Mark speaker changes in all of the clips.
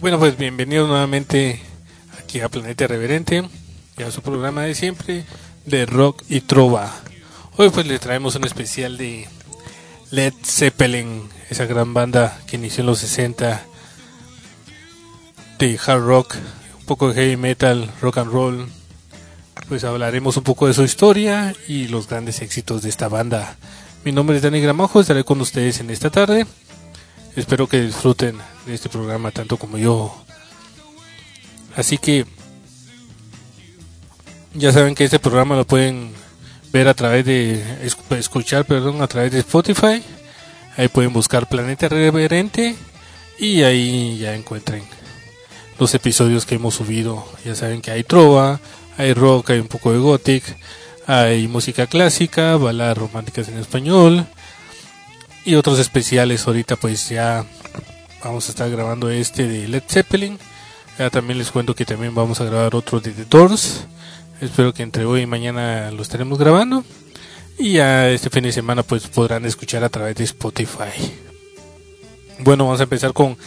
Speaker 1: Bueno, pues bienvenidos nuevamente aquí a Planeta Reverente y a su programa de siempre de rock y trova. Hoy pues le traemos un especial de Led Zeppelin, esa gran banda que inició en los 60 de hard rock, un poco de heavy metal, rock and roll. Pues hablaremos un poco de su historia y los grandes éxitos de esta banda. Mi nombre es Dani Gramajo, estaré con ustedes en esta tarde. Espero que disfruten de este programa tanto como yo. Así que ya saben que este programa lo pueden ver a través de escuchar, perdón, a través de Spotify. Ahí pueden buscar Planeta Reverente y ahí ya encuentren los episodios que hemos subido. Ya saben que hay trova, hay rock, hay un poco de gothic, hay música clásica, baladas románticas en español y otros especiales. Ahorita pues ya vamos a estar grabando este de Led Zeppelin. Ya también les cuento que también vamos a grabar otro de The Doors. Espero que entre hoy y mañana lo estaremos grabando. Y ya este fin de semana pues podrán escuchar a través de Spotify. Bueno, vamos a empezar con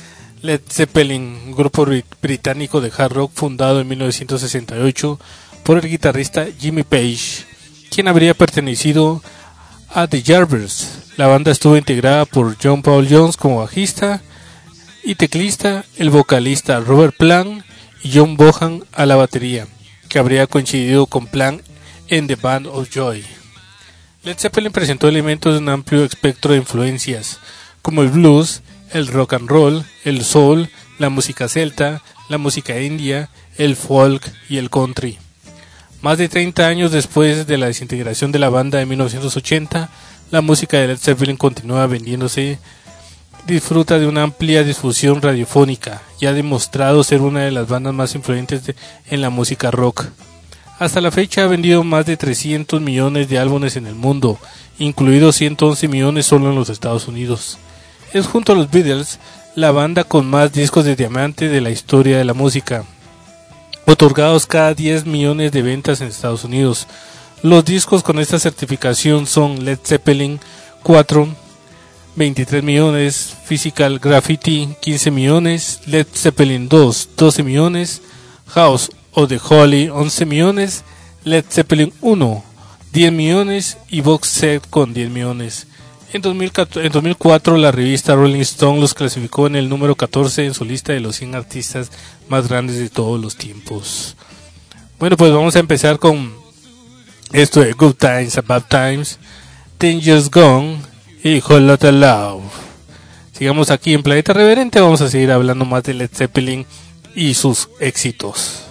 Speaker 1: Led Zeppelin, un grupo británico de hard rock fundado en 1968 por el guitarrista Jimmy Page, quien habría pertenecido a The Jarvers. La banda estuvo integrada por John Paul Jones como bajista y teclista, el vocalista Robert Plant y John Bohan a la batería, que habría coincidido con Plant en The Band of Joy. Led Zeppelin presentó elementos de un amplio espectro de influencias, como el blues, el rock and roll, el soul, la música celta, la música india, el folk y el country. Más de 30 años después de la desintegración de la banda en 1980, la música de Led Zeppelin continúa vendiéndose, disfruta de una amplia difusión radiofónica y ha demostrado ser una de las bandas más influyentes en la música rock. Hasta la fecha ha vendido más de 300 millones de álbumes en el mundo, incluidos 111 millones solo en los Estados Unidos es junto a los Beatles la banda con más discos de diamante de la historia de la música, otorgados cada 10 millones de ventas en Estados Unidos. Los discos con esta certificación son Led Zeppelin 4, 23 millones, Physical Graffiti 15 millones, Led Zeppelin 2, 12 millones, House of the Holy 11 millones, Led Zeppelin 1, 10 millones y Box Set con 10 millones. En, 2004 la revista Rolling Stone los clasificó en el número 14 en su lista de los 100 artistas más grandes de todos los tiempos. Bueno, pues vamos a empezar con esto de Good Times, Bad Times, Years Gone y Whole Lotta Love. Sigamos aquí en Planeta Reverente, vamos a seguir hablando más de Led Zeppelin y sus éxitos.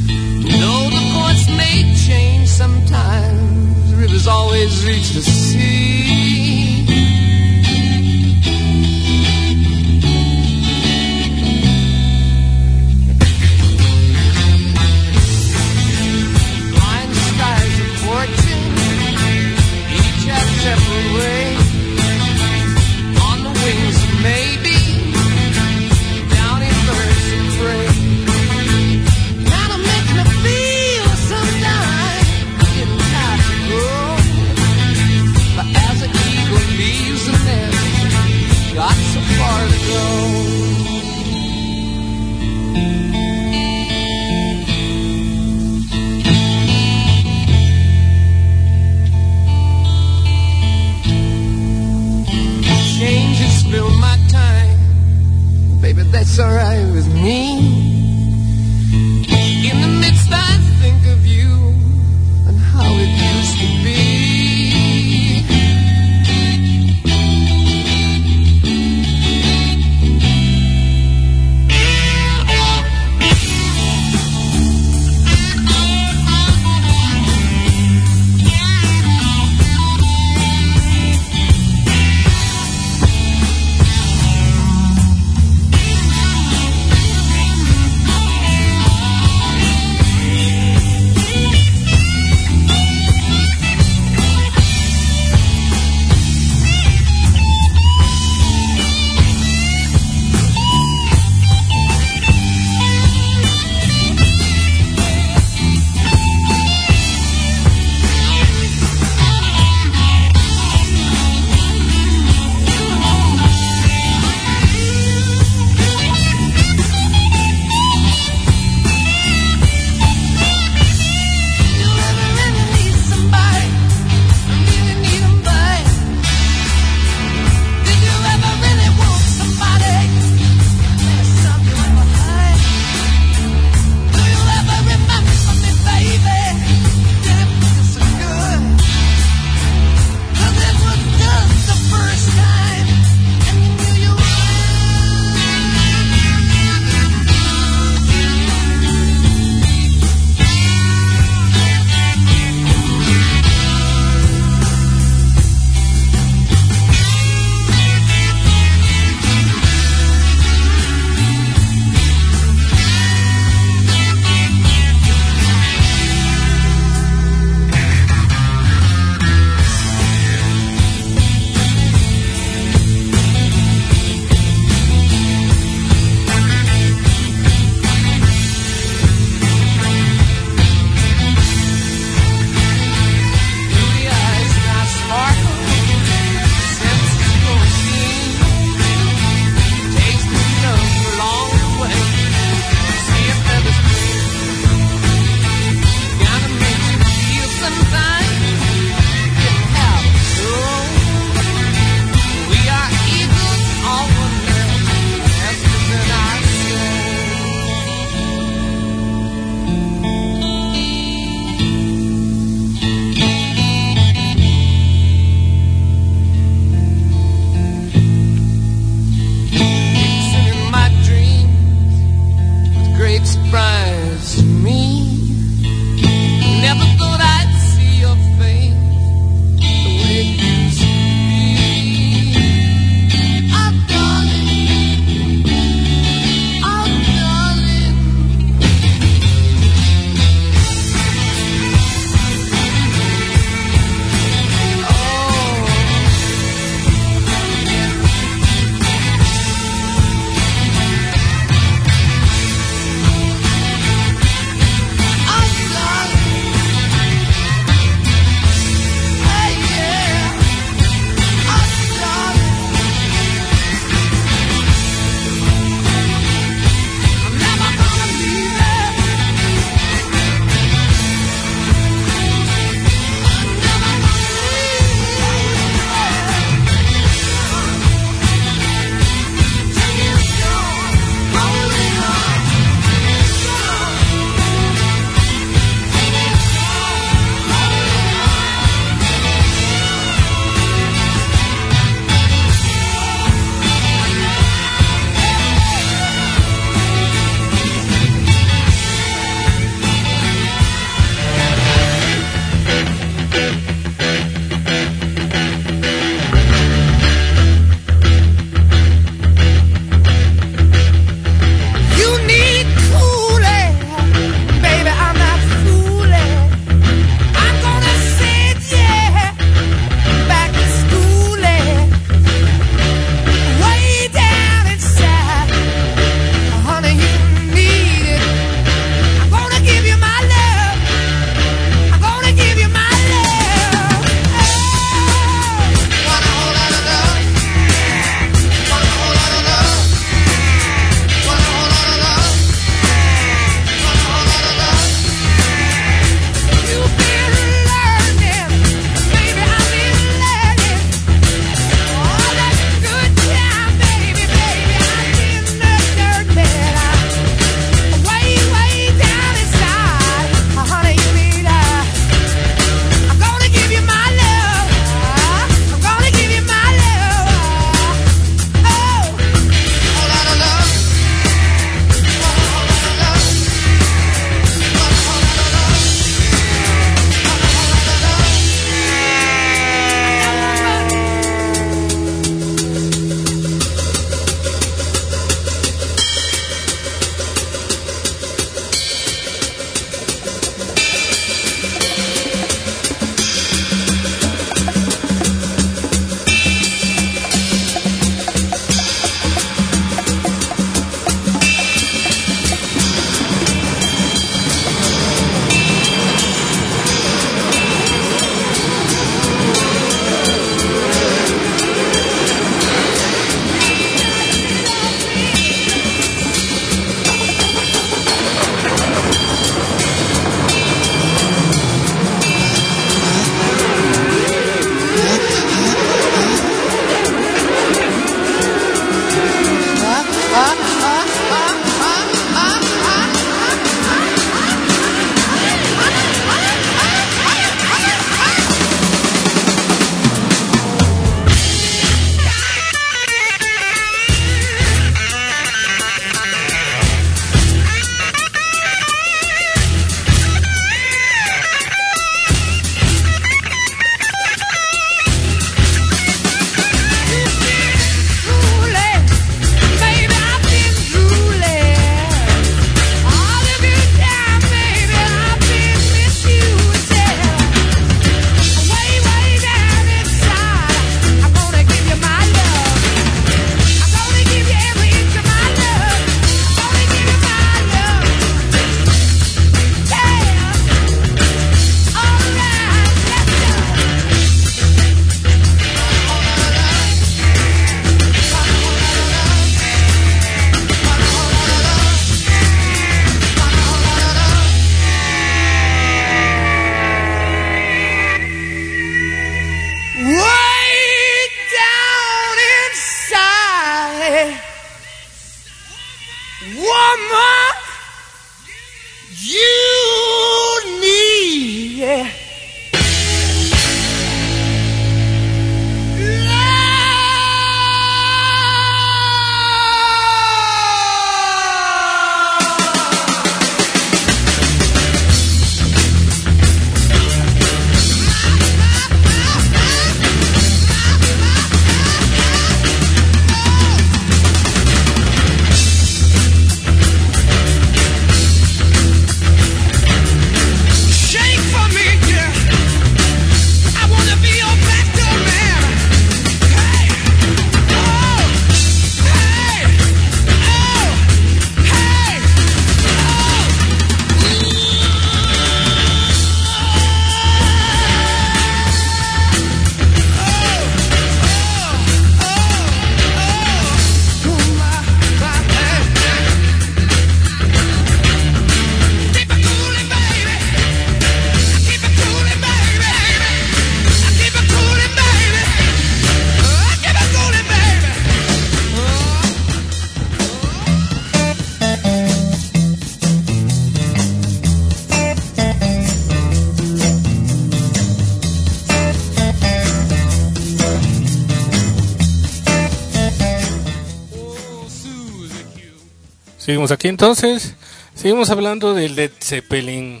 Speaker 1: Aquí entonces. Seguimos hablando de Led Zeppelin.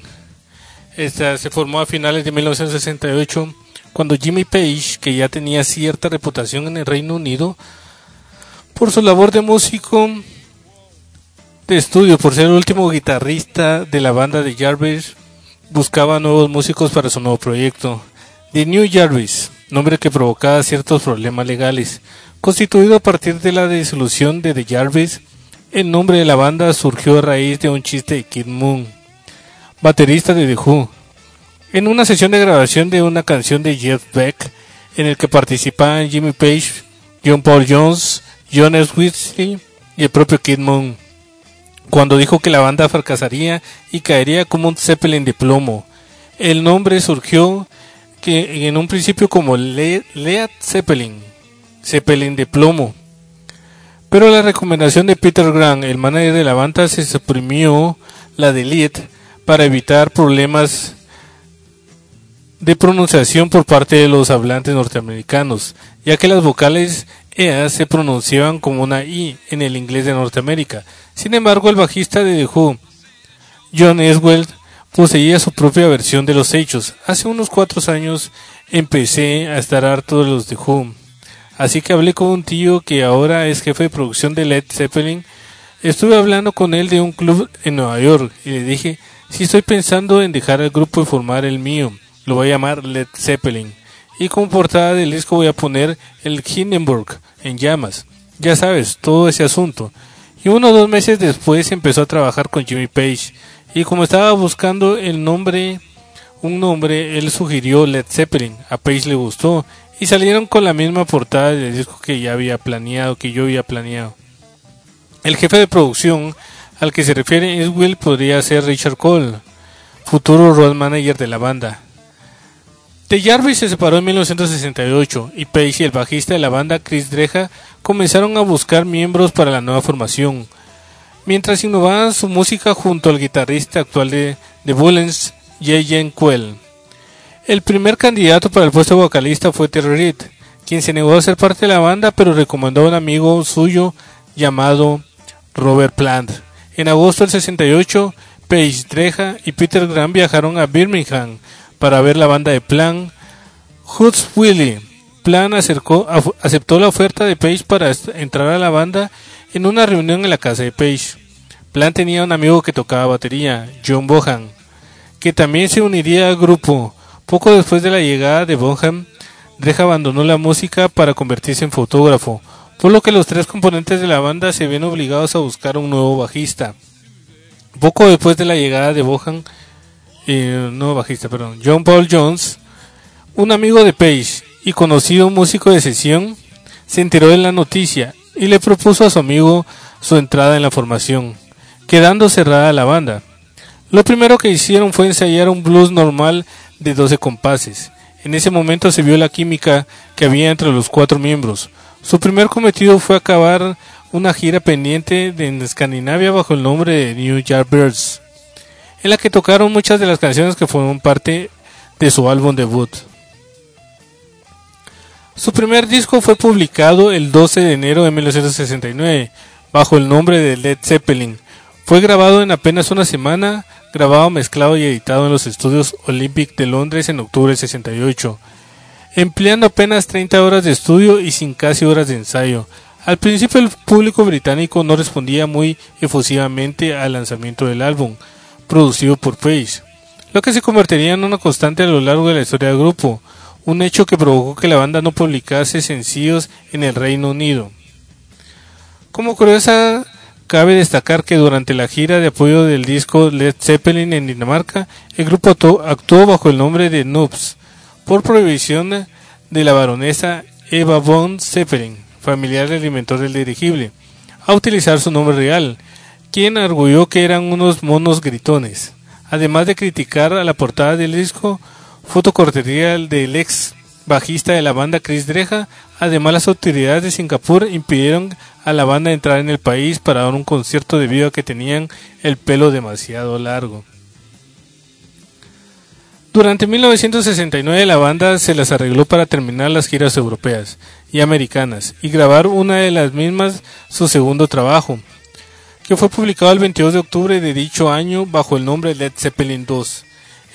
Speaker 1: Se formó a finales de 1968 cuando Jimmy Page, que ya tenía cierta reputación en el Reino Unido por su labor de músico de estudio, por ser el último guitarrista de la banda de Jarvis, buscaba nuevos músicos para su nuevo proyecto. The New Jarvis, nombre que provocaba ciertos problemas legales. Constituido a partir de la disolución de The Jarvis, el nombre de la banda surgió a raíz de un chiste de Kid Moon, baterista de The Who, en una sesión de grabación de una canción de Jeff Beck, en el que participaban Jimmy Page, John Paul Jones, John S. Y el propio Kid Moon, cuando dijo que la banda fracasaría y caería como un Zeppelin de plomo. El nombre surgió que en un principio como Led Zeppelin, Zeppelin de plomo. Pero la recomendación de Peter Grant, el manager de la banda, se suprimió la de Led para evitar problemas de pronunciación por parte de los hablantes norteamericanos, ya que las vocales EA se pronunciaban como una I en el inglés de Norteamérica. Sin embargo, el bajista de The Who, John Eswell, poseía su propia versión de los hechos. Hace unos cuatro años empecé a estar harto de los The. Así que hablé con un tío que ahora es jefe de producción de Led Zeppelin. Estuve hablando con él de un club en Nueva York y le dije, si estoy pensando en dejar el grupo y formar el mío. Lo voy a llamar Led Zeppelin. Y como portada del disco voy a poner el Hindenburg en llamas. Ya sabes, todo ese asunto. Y uno o dos meses después empezó a trabajar con Jimmy Page. Y como estaba buscando el nombre, un nombre, él sugirió Led Zeppelin. A Page le gustó. Y salieron con la misma portada del disco que ya había planeado, que yo había planeado. El jefe de producción al que se refiere es Will podría ser Richard Cole, futuro road manager de la banda. The Jarvis se separó en 1968 y Page y el bajista de la banda Chris Dreja comenzaron a buscar miembros para la nueva formación, mientras innovaban su música junto al guitarrista actual de The Bullens, J.J. Quell. El primer candidato para el puesto de vocalista fue Terry Reed, quien se negó a ser parte de la banda pero recomendó a un amigo suyo llamado Robert Plant. En agosto del 68, Page Dreja y Peter Graham viajaron a Birmingham para ver la banda de Plan. Hoods Willie. Plan acercó, aceptó la oferta de Page para entrar a la banda en una reunión en la casa de Page. Plan tenía un amigo que tocaba batería, John Bohan, que también se uniría al grupo. Poco después de la llegada de Bohan, Dreja abandonó la música para convertirse en fotógrafo, por lo que los tres componentes de la banda se ven obligados a buscar un nuevo bajista. Poco después de la llegada de Bohan, eh, no bajista, perdón, John Paul Jones, un amigo de Page y conocido músico de sesión, se enteró de la noticia y le propuso a su amigo su entrada en la formación, quedando cerrada la banda. Lo primero que hicieron fue ensayar un blues normal de 12 compases. En ese momento se vio la química que había entre los cuatro miembros. Su primer cometido fue acabar una gira pendiente en Escandinavia bajo el nombre de New York Birds en la que tocaron muchas de las canciones que fueron parte de su álbum debut. Su primer disco fue publicado el 12 de enero de 1969 bajo el nombre de Led Zeppelin. Fue grabado en apenas una semana, grabado, mezclado y editado en los estudios Olympic de Londres en octubre del 68, empleando apenas 30 horas de estudio y sin casi horas de ensayo. Al principio el público británico no respondía muy efusivamente al lanzamiento del álbum, producido por Page, lo que se convertiría en una constante a lo largo de la historia del grupo, un hecho que provocó que la banda no publicase sencillos en el Reino Unido. Como curiosa, cabe destacar que durante la gira de apoyo del disco Led Zeppelin en Dinamarca, el grupo actuó bajo el nombre de Noobs, por prohibición de la baronesa Eva von Zeppelin, familiar del inventor del dirigible, a utilizar su nombre real, quien arguyó que eran unos monos gritones. Además de criticar a la portada del disco, fotocortería del ex bajista de la banda Chris Dreja, además las autoridades de Singapur impidieron a la banda entrar en el país para dar un concierto debido a que tenían el pelo demasiado largo. Durante 1969 la banda se las arregló para terminar las giras europeas y americanas y grabar una de las mismas su segundo trabajo, que fue publicado el 22 de octubre de dicho año bajo el nombre Led Zeppelin 2.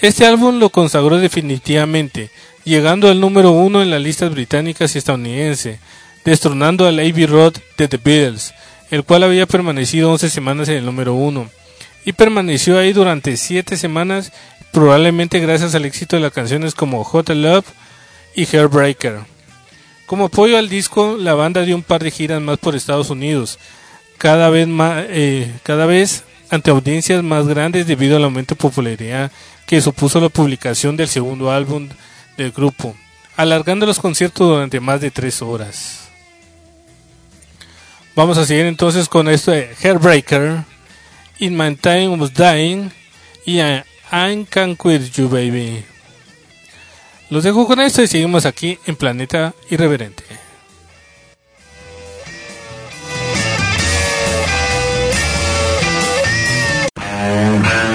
Speaker 1: Este álbum lo consagró definitivamente, llegando al número uno en las listas británicas y estadounidenses, destronando al Abbey Road de The Beatles, el cual había permanecido 11 semanas en el número uno, y permaneció ahí durante 7 semanas, probablemente gracias al éxito de las canciones como Hot Love y Hairbreaker. Como apoyo al disco, la banda dio un par de giras más por Estados Unidos, cada vez, más, eh, cada vez ante audiencias más grandes debido al aumento de popularidad que supuso la publicación del segundo álbum del grupo, alargando los conciertos durante más de tres horas. Vamos a seguir entonces con esto de Hairbreaker, In My Time Was Dying y I, I Can Quit You Baby. Los dejo con esto y seguimos aquí en Planeta Irreverente.
Speaker 2: Ah.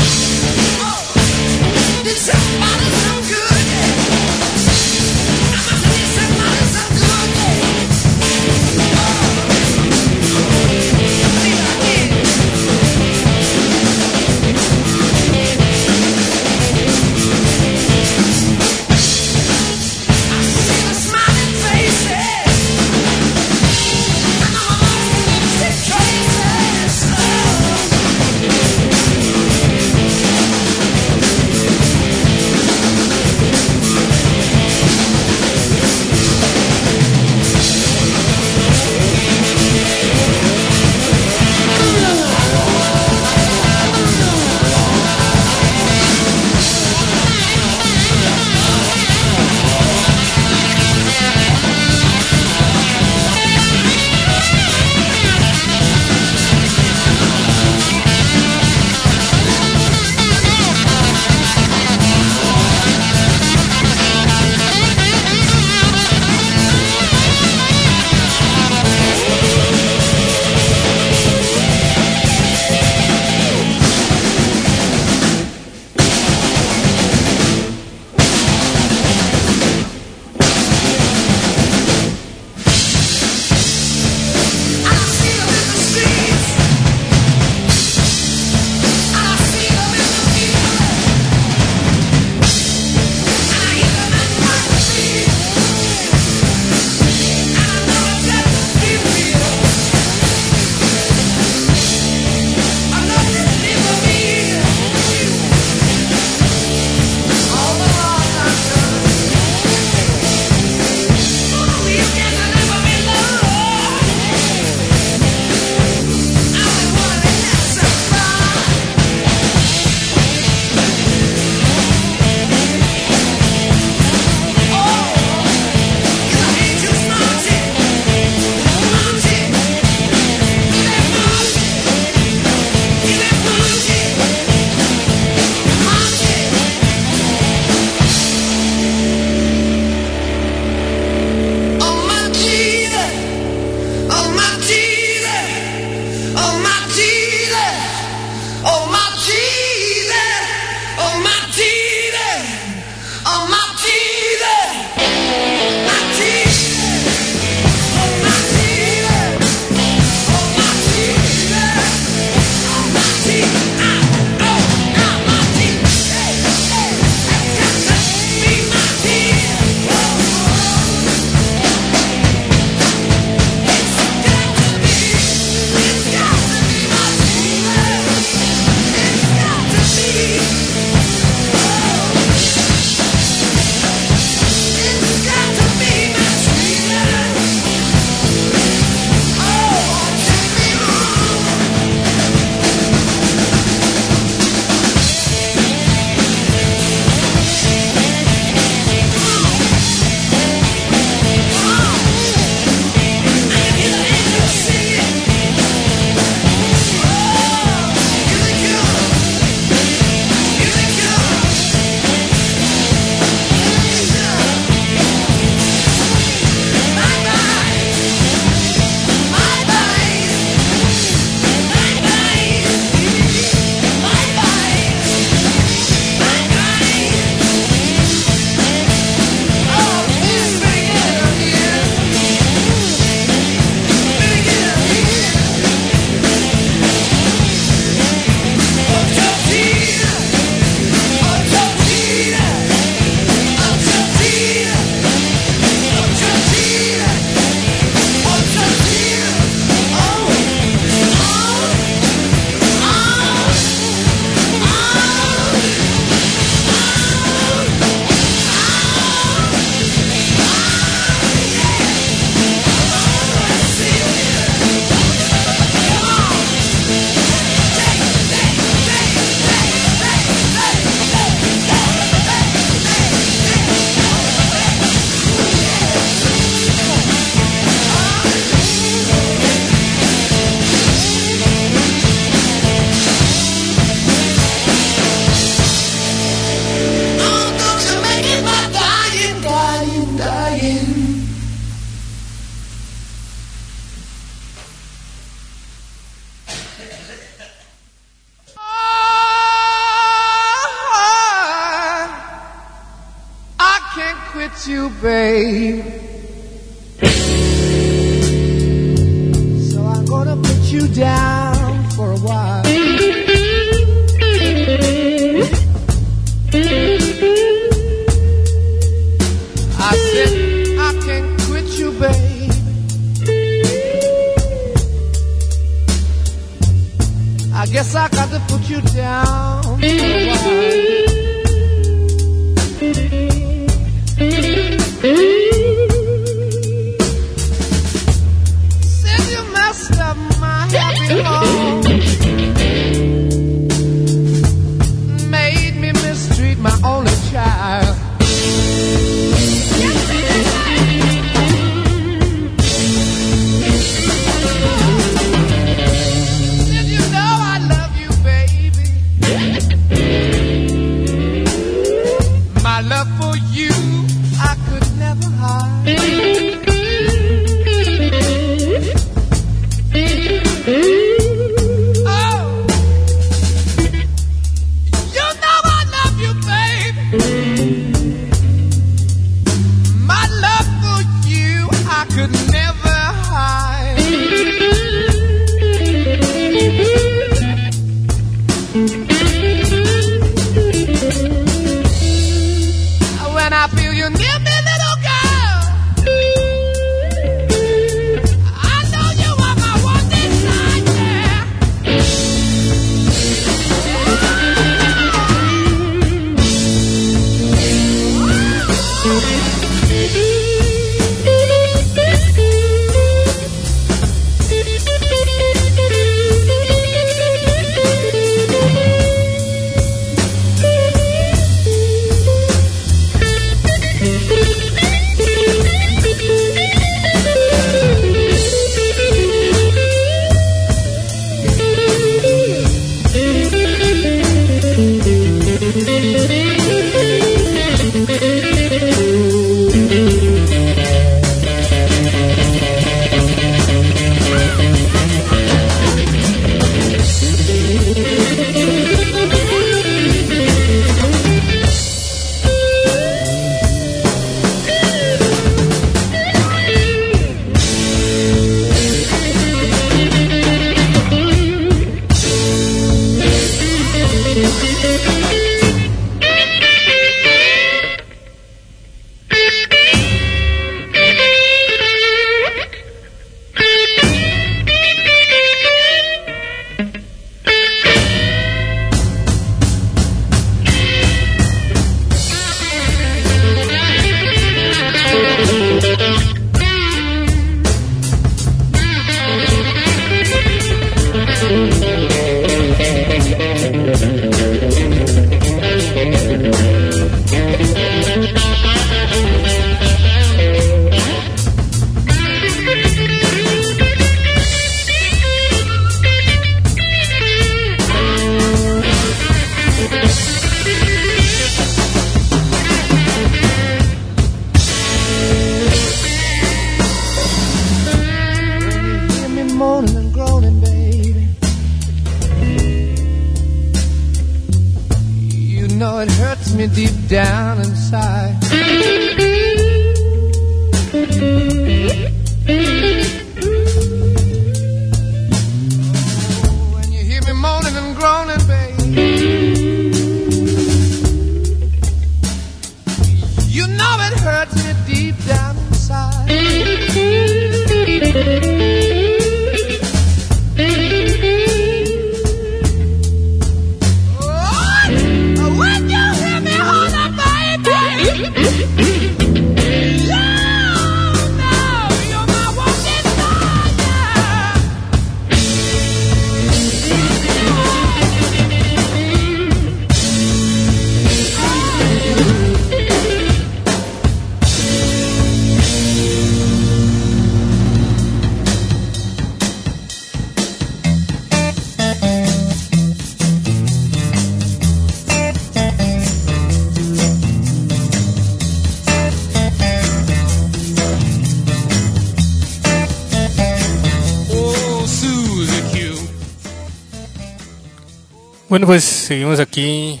Speaker 2: Seguimos aquí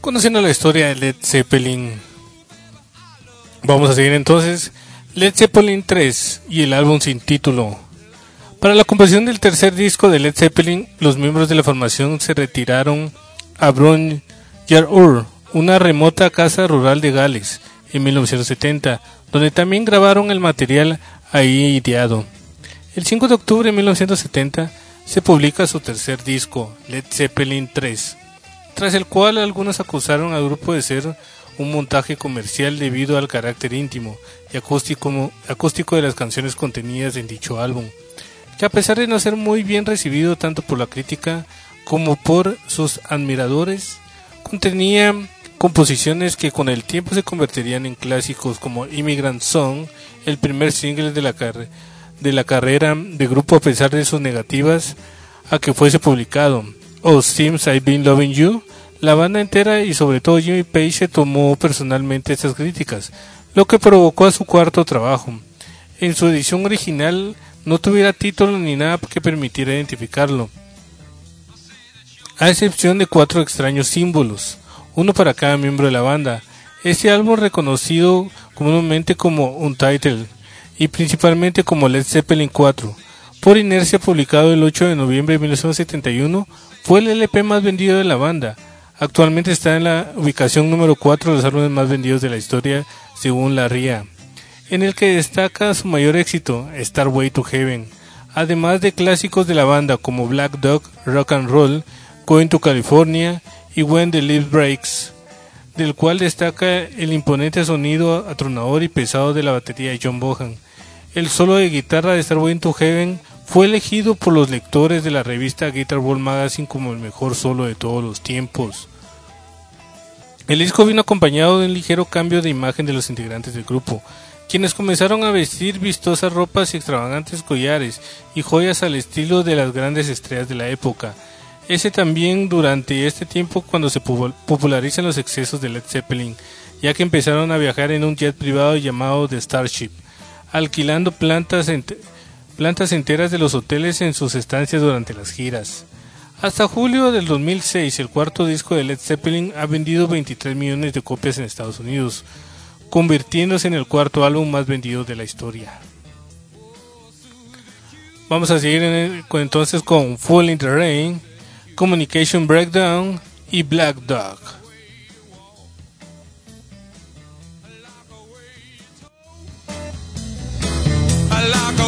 Speaker 2: conociendo la historia de Led Zeppelin.
Speaker 1: Vamos a seguir entonces. Led Zeppelin 3 y el álbum sin título. Para la composición del tercer disco de Led Zeppelin, los miembros de la formación se retiraron a Brun Ur, una remota casa rural de Gales, en 1970, donde también grabaron el material ahí ideado. El 5 de octubre de 1970 se publica su tercer disco, Led Zeppelin 3, tras el cual algunos acusaron al grupo de ser un montaje comercial debido al carácter íntimo y acústico, acústico de las canciones contenidas en dicho álbum, que a pesar de no ser muy bien recibido tanto por la crítica como por sus admiradores, contenía composiciones que con el tiempo se convertirían en clásicos como Immigrant Song, el primer single de la, de la carrera de grupo a pesar de sus negativas a que fuese publicado, o Seems I've Been Loving You, la banda entera y sobre todo Jimmy Page tomó personalmente estas críticas, lo que provocó a su cuarto trabajo. En su edición original no tuviera título ni nada que permitiera identificarlo, a excepción de cuatro extraños símbolos, uno para cada miembro de la banda. Este álbum reconocido comúnmente como Untitled y principalmente como Led Zeppelin 4, por inercia publicado el 8 de noviembre de 1971, fue el LP más vendido de la banda, Actualmente está en la ubicación número 4 de los álbumes más vendidos de la historia, según la RIA, en el que destaca su mayor éxito, Starway to Heaven, además de clásicos de la banda como Black Dog, Rock and Roll, Going to California y When the Leaf Breaks, del cual destaca el imponente sonido atronador y pesado de la batería de John Bohan. El solo de guitarra de Starway to Heaven fue elegido por los lectores de la revista Guitar World Magazine como el mejor solo de todos los tiempos. El disco vino acompañado de un ligero cambio de imagen de los integrantes del grupo, quienes comenzaron a vestir vistosas ropas y extravagantes collares y joyas al estilo de las grandes estrellas de la época. Ese también durante este tiempo cuando se popularizan los excesos de Led Zeppelin, ya que empezaron a viajar en un jet privado llamado The Starship, alquilando plantas plantas enteras de los hoteles en sus estancias durante las giras. Hasta julio del 2006, el cuarto disco de Led Zeppelin ha vendido 23 millones de copias en Estados Unidos, convirtiéndose en el cuarto álbum más vendido de la historia. Vamos a seguir entonces con Full in the Rain, Communication Breakdown y Black Dog.
Speaker 2: I like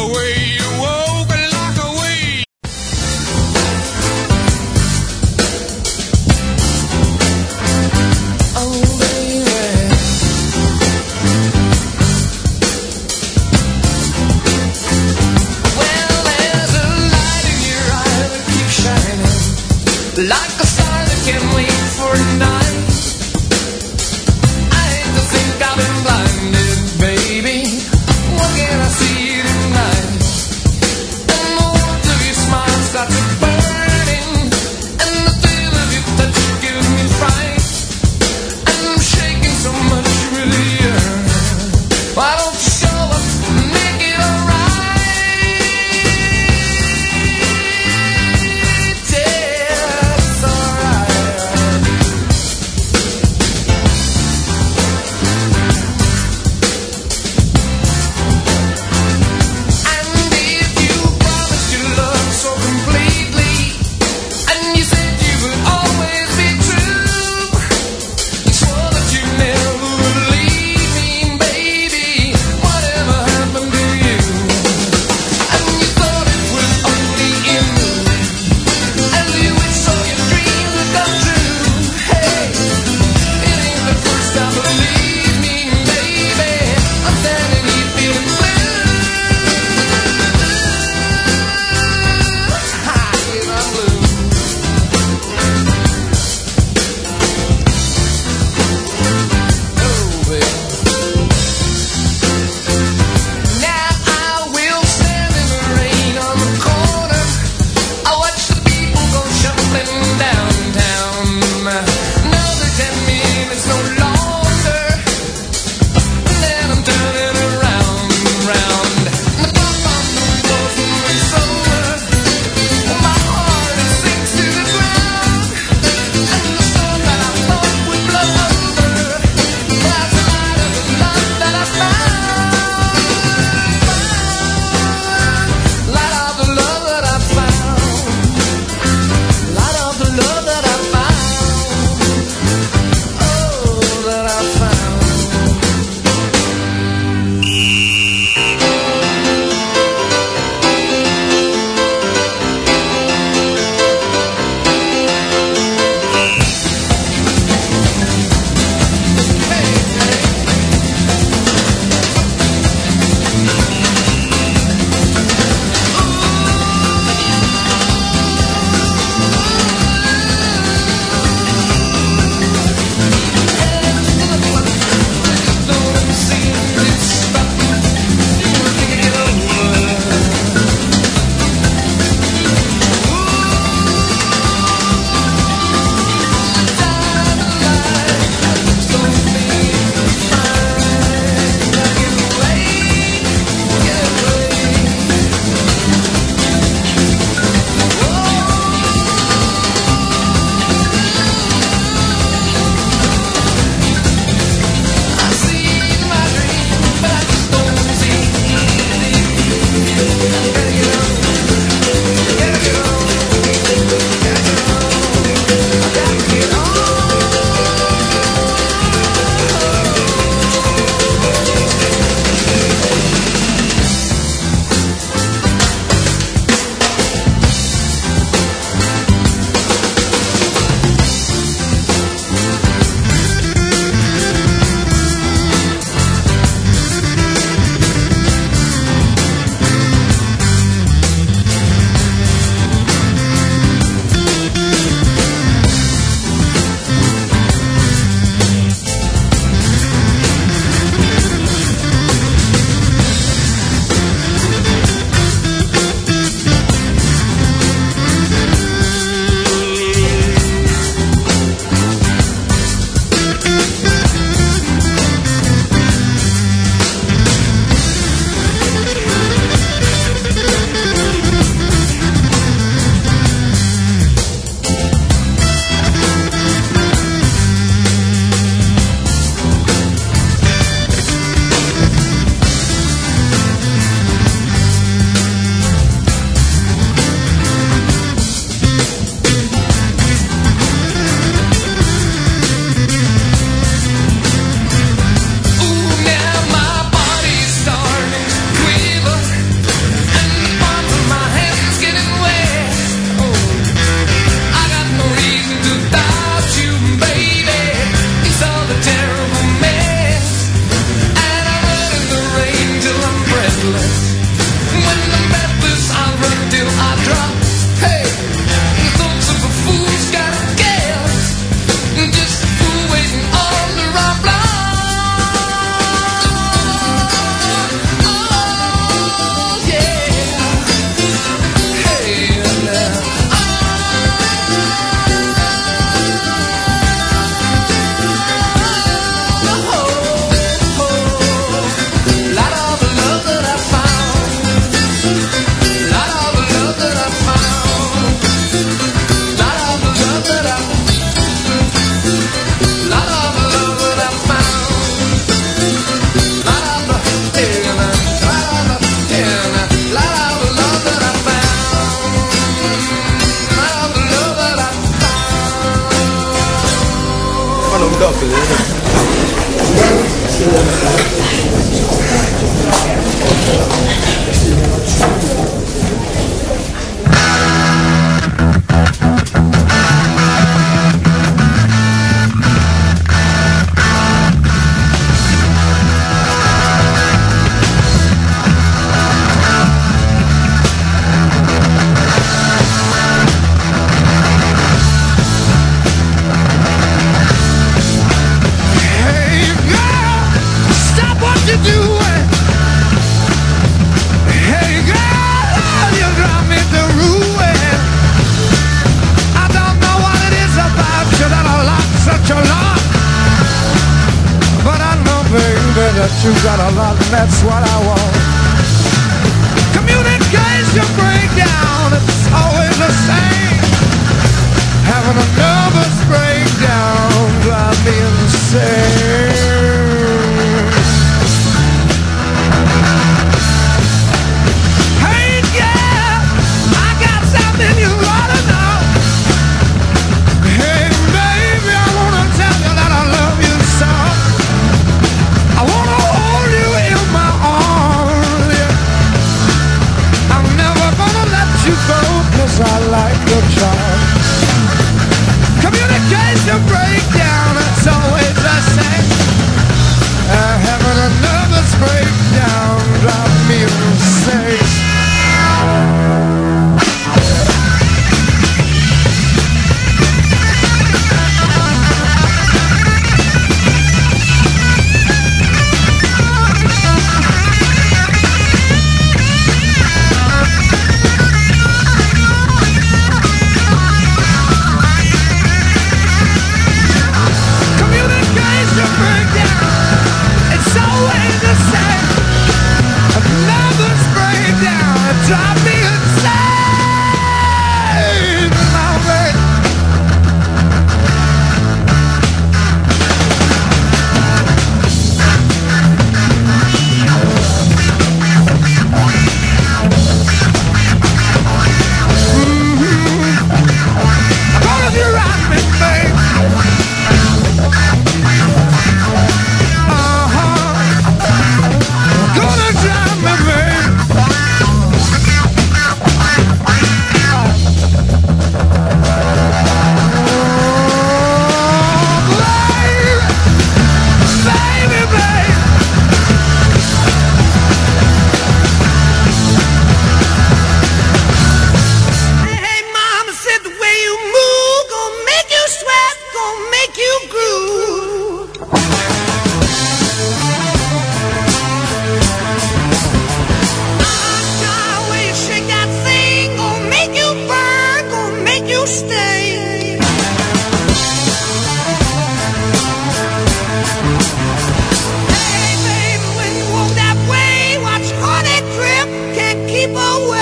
Speaker 1: away.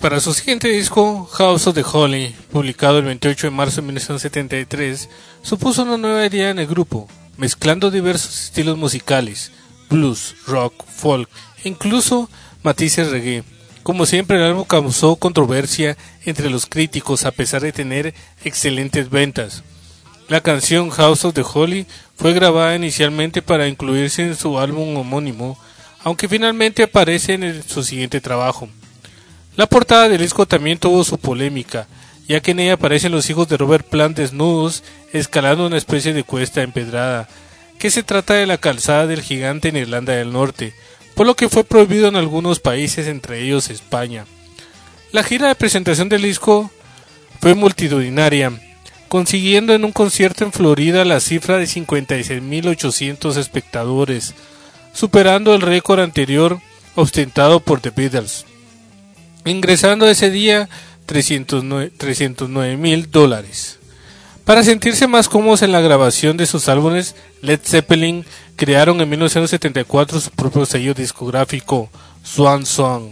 Speaker 1: Para su siguiente disco, House of the Holy, publicado el 28 de marzo de 1973, supuso una nueva idea en el grupo, mezclando diversos estilos musicales, blues, rock, folk e incluso matices reggae. Como siempre, el álbum causó controversia entre los críticos a pesar de tener excelentes ventas. La canción House of the Holy fue grabada inicialmente para incluirse en su álbum homónimo, aunque finalmente aparece en su siguiente trabajo. La portada del disco también tuvo su polémica, ya que en ella aparecen los hijos de Robert Plant desnudos escalando una especie de cuesta empedrada, que se trata de la calzada del gigante en Irlanda del Norte, por lo que fue prohibido en algunos países, entre ellos España. La gira de presentación del disco fue multitudinaria, consiguiendo en un concierto en Florida la cifra de 56.800 espectadores, superando el récord anterior ostentado por The Beatles ingresando ese día 309 mil dólares. Para sentirse más cómodos en la grabación de sus álbumes, Led Zeppelin crearon en 1974 su propio sello discográfico, Swan Song.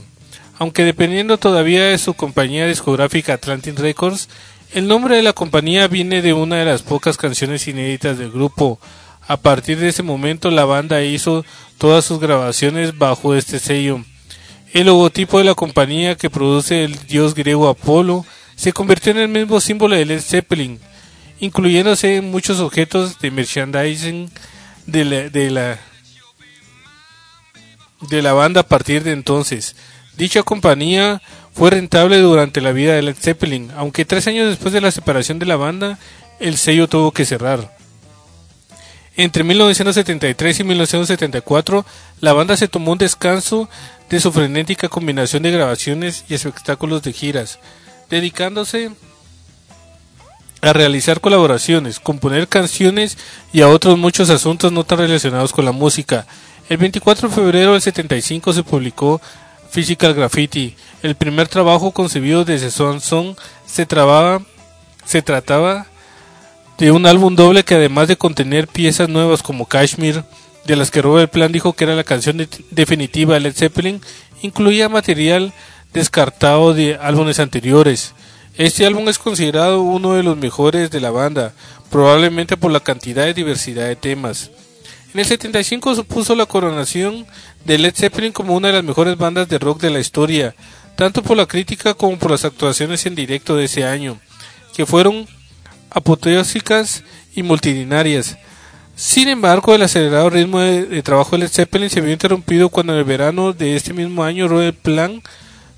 Speaker 1: Aunque dependiendo todavía de su compañía discográfica Atlantic Records, el nombre de la compañía viene de una de las pocas canciones inéditas del grupo. A partir de ese momento la banda hizo todas sus grabaciones bajo este sello. El logotipo de la compañía que produce el dios griego Apolo se convirtió en el mismo símbolo de Led Zeppelin, incluyéndose muchos objetos de merchandising de la, de la, de la banda a partir de entonces. Dicha compañía fue rentable durante la vida de Led Zeppelin, aunque tres años después de la separación de la banda, el sello tuvo que cerrar. Entre 1973 y 1974, la banda se tomó un descanso de su frenética combinación de grabaciones y espectáculos de giras, dedicándose a realizar colaboraciones, componer canciones y a otros muchos asuntos no tan relacionados con la música. El 24 de febrero del 75 se publicó Physical Graffiti, el primer trabajo concebido desde Swan Song. Se, trababa, se trataba de un álbum doble que además de contener piezas nuevas como Kashmir, de las que Robert Plant dijo que era la canción de- definitiva de Led Zeppelin, incluía material descartado de álbumes anteriores. Este álbum es considerado uno de los mejores de la banda, probablemente por la cantidad y diversidad de temas. En el 75 supuso la coronación de Led Zeppelin como una de las mejores bandas de rock de la historia, tanto por la crítica como por las actuaciones en directo de ese año, que fueron apoteósicas y multitudinarias. Sin embargo, el acelerado ritmo de, trabajo de Led Zeppelin se vio interrumpido cuando en el verano de este mismo año Robert Plant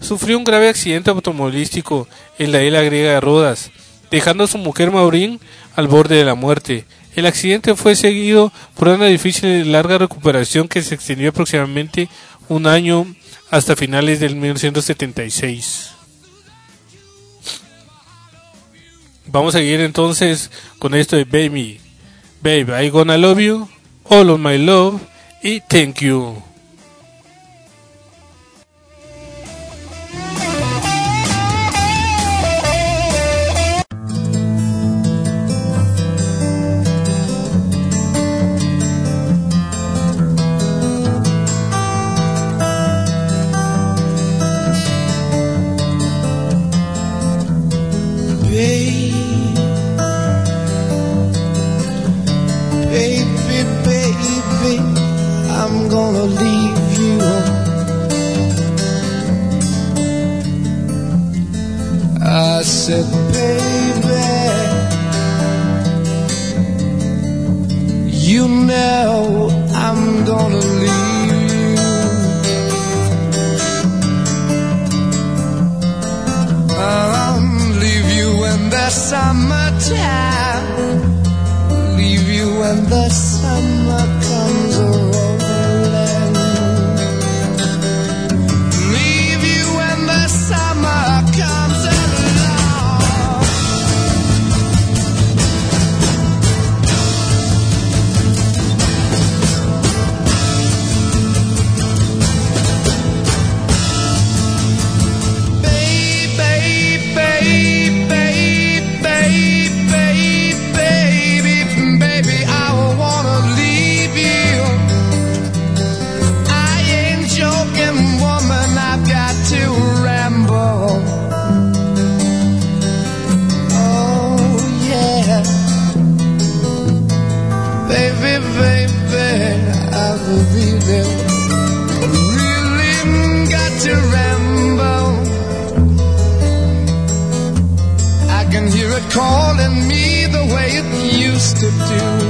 Speaker 1: sufrió un grave accidente automovilístico en la isla griega de Rodas, dejando a su mujer Maureen al borde de la muerte. El accidente fue seguido por una difícil y larga recuperación que se extendió aproximadamente un año hasta finales del 1976. Vamos a seguir entonces con esto de Baby, Baby, I Gonna Love You, All of My Love y Thank You.
Speaker 2: I said, baby, you know I'm gonna leave you. I'll leave you in the summertime leave you when the summer to do.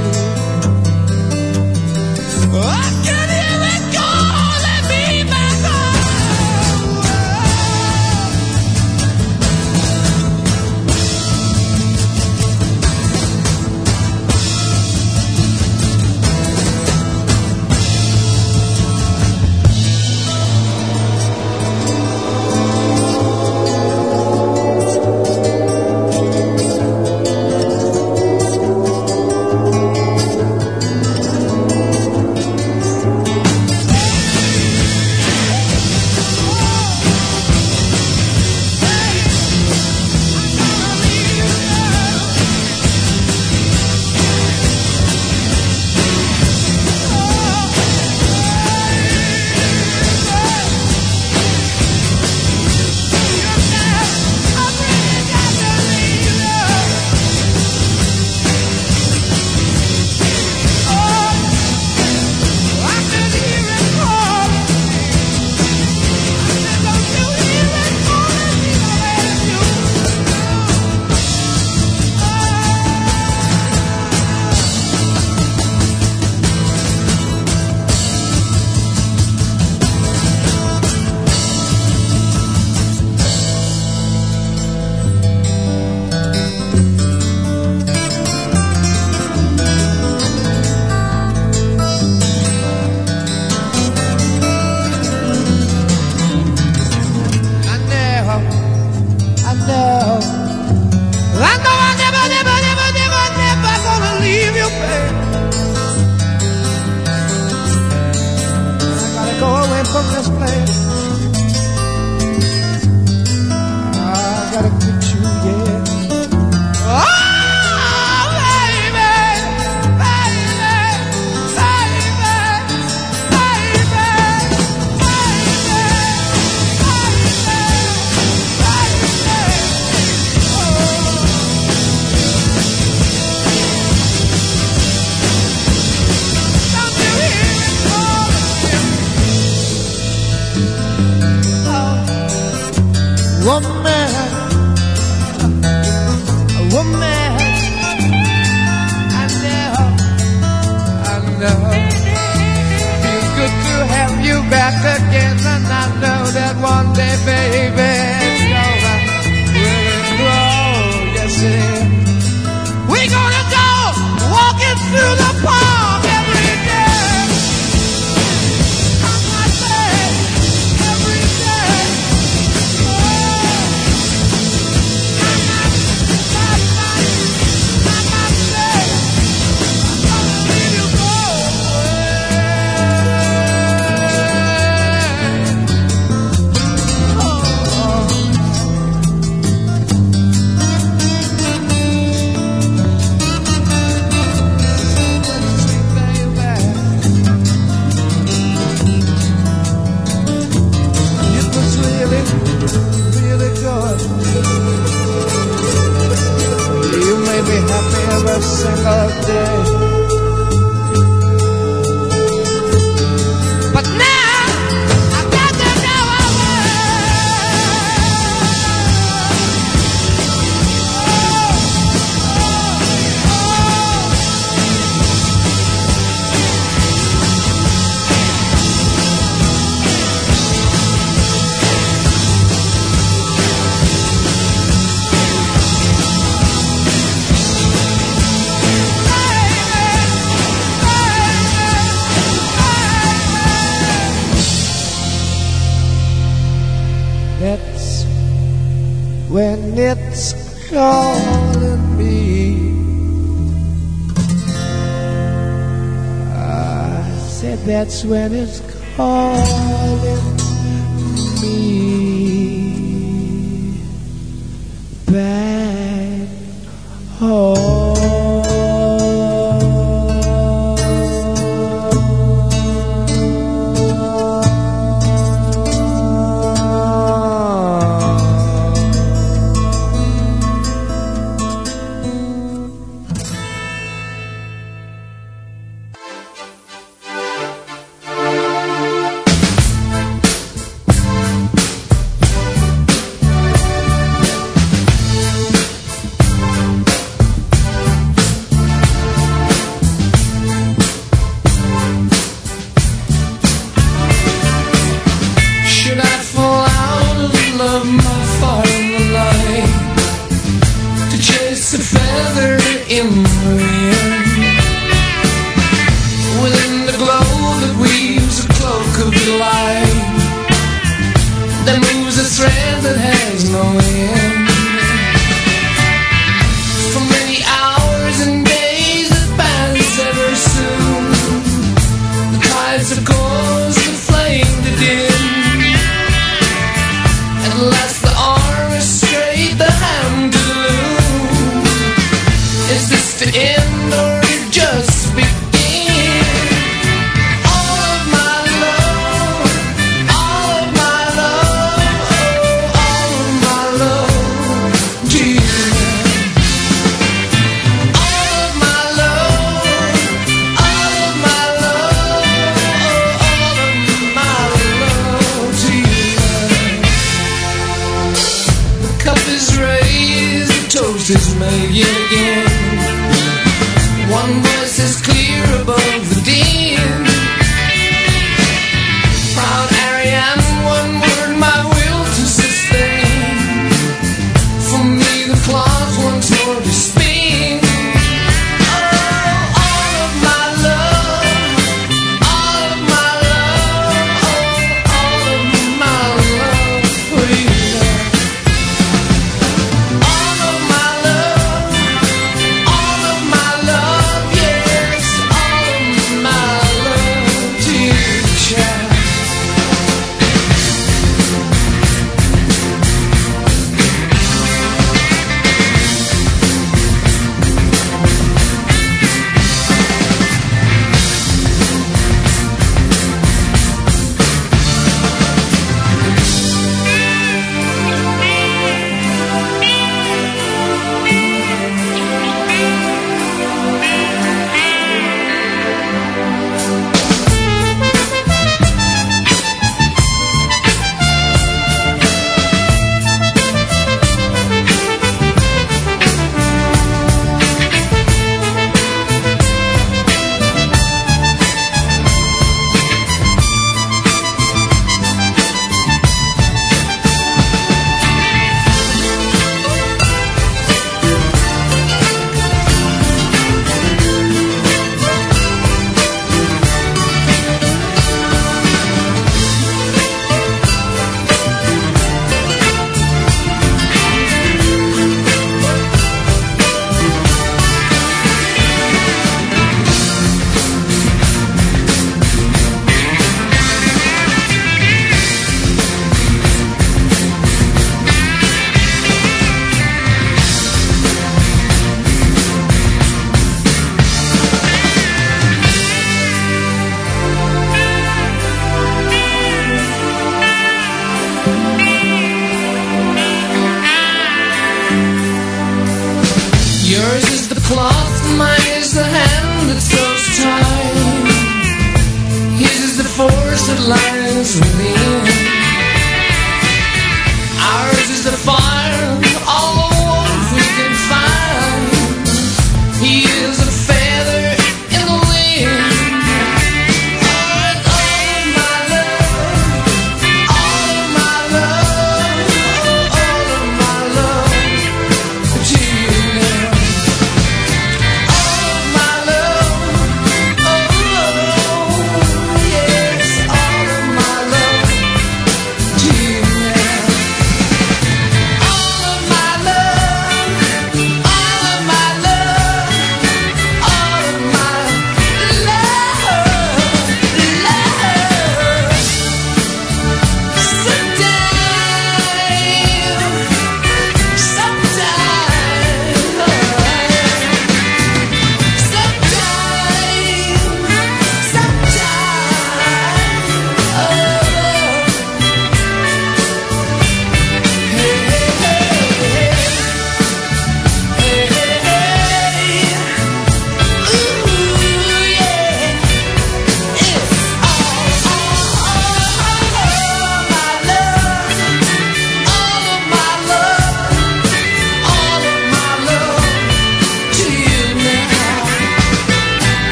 Speaker 2: When it's tides of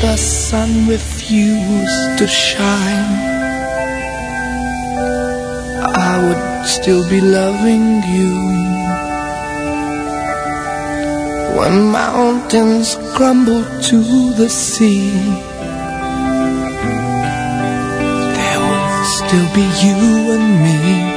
Speaker 2: the sun refused to shine, I would still be loving you. When mountains crumble to the sea, there will still be you and me.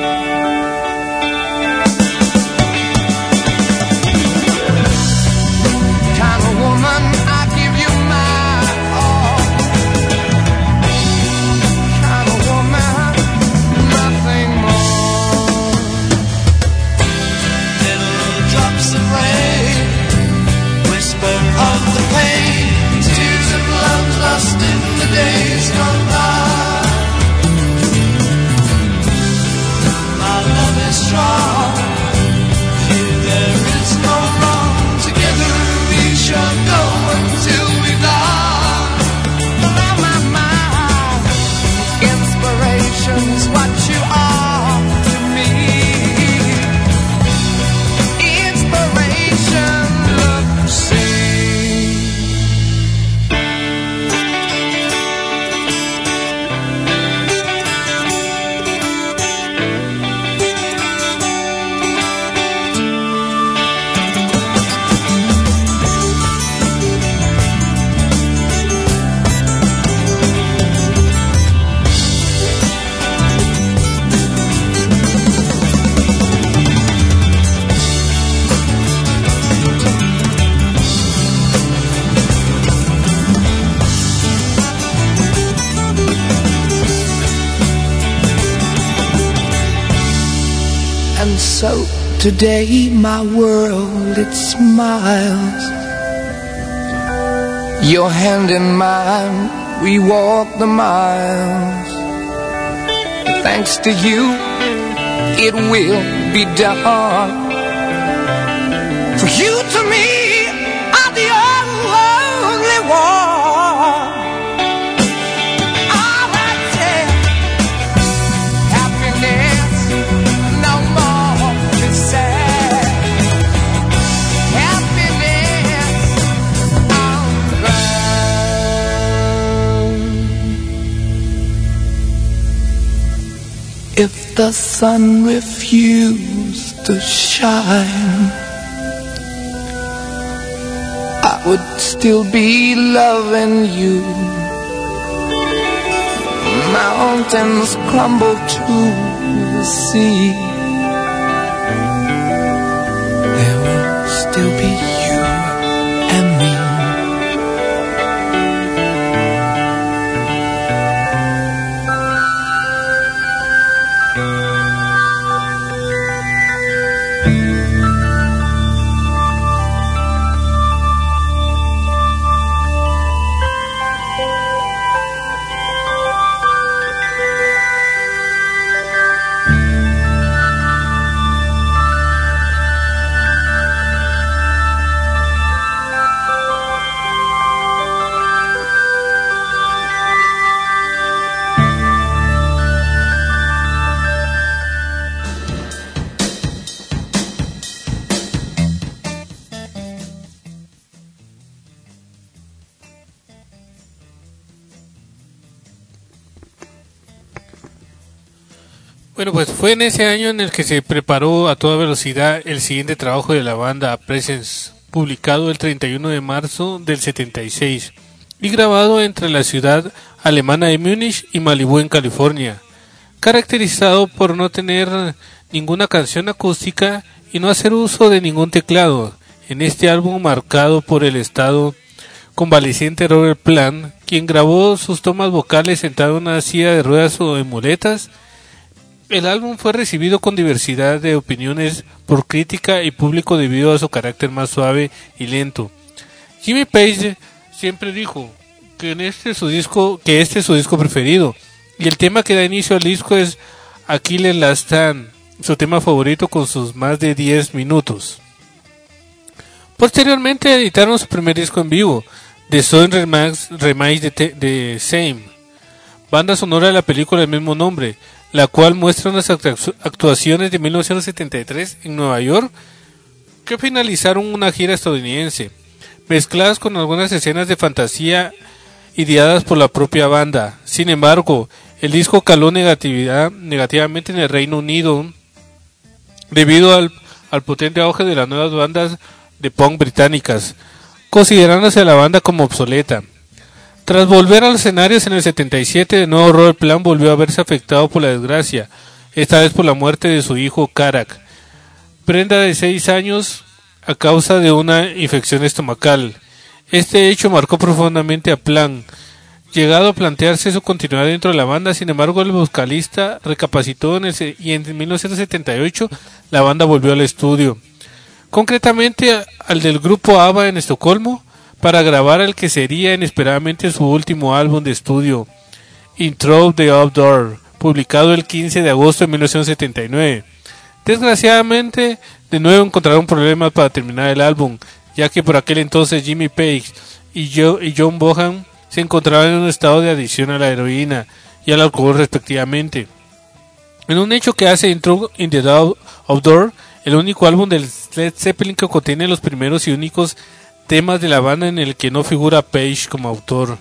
Speaker 2: Today my world it smiles. Your hand in mine, we walk the miles. Thanks to you, it will be done. The sun refused to shine, I would still be loving you. Mountains crumble to the sea.
Speaker 1: Fue en ese año en el que se preparó a toda velocidad el siguiente trabajo de la banda Presence, publicado el 31 de marzo del 76 y grabado entre la ciudad alemana de Múnich y Malibú en California, caracterizado por no tener ninguna canción acústica y no hacer uso de ningún teclado. En este álbum marcado por el estado convaleciente Robert Plant, quien grabó sus tomas vocales sentado en una silla de ruedas o en muletas, el álbum fue recibido con diversidad de opiniones por crítica y público debido a su carácter más suave y lento. Jimmy Page siempre dijo que este es su disco, que este es su disco preferido, y el tema que da inicio al disco es Aquiles Last Stand, su tema favorito con sus más de 10 minutos. Posteriormente editaron su primer disco en vivo, The Song Remix, Remix de, de Same, banda sonora de la película del mismo nombre, la cual muestra unas actu- actuaciones de 1973 en Nueva York que finalizaron una gira estadounidense, mezcladas con algunas escenas de fantasía ideadas por la propia banda. Sin embargo, el disco caló negatividad, negativamente en el Reino Unido debido al, al potente auge de las nuevas bandas de punk británicas, considerándose a la banda como obsoleta. Tras volver a los escenarios en el 77, de nuevo Robert Plant volvió a verse afectado por la desgracia, esta vez por la muerte de su hijo Karak, prenda de 6 años a causa de una infección estomacal. Este hecho marcó profundamente a Plant, llegado a plantearse su continuidad dentro de la banda, sin embargo el vocalista recapacitó en el, y en 1978 la banda volvió al estudio, concretamente al del grupo ABBA en Estocolmo, para grabar el que sería inesperadamente su último álbum de estudio, Intro the Outdoor, publicado el 15 de agosto de 1979. Desgraciadamente, de nuevo encontraron problemas para terminar el álbum, ya que por aquel entonces Jimmy Page y, Jo- y John Bohan se encontraban en un estado de adicción a la heroína y al alcohol respectivamente. En un hecho que hace Intro in the Out- Outdoor, el único álbum del Led Zeppelin que contiene los primeros y únicos temas de la banda en el que no figura Page como autor.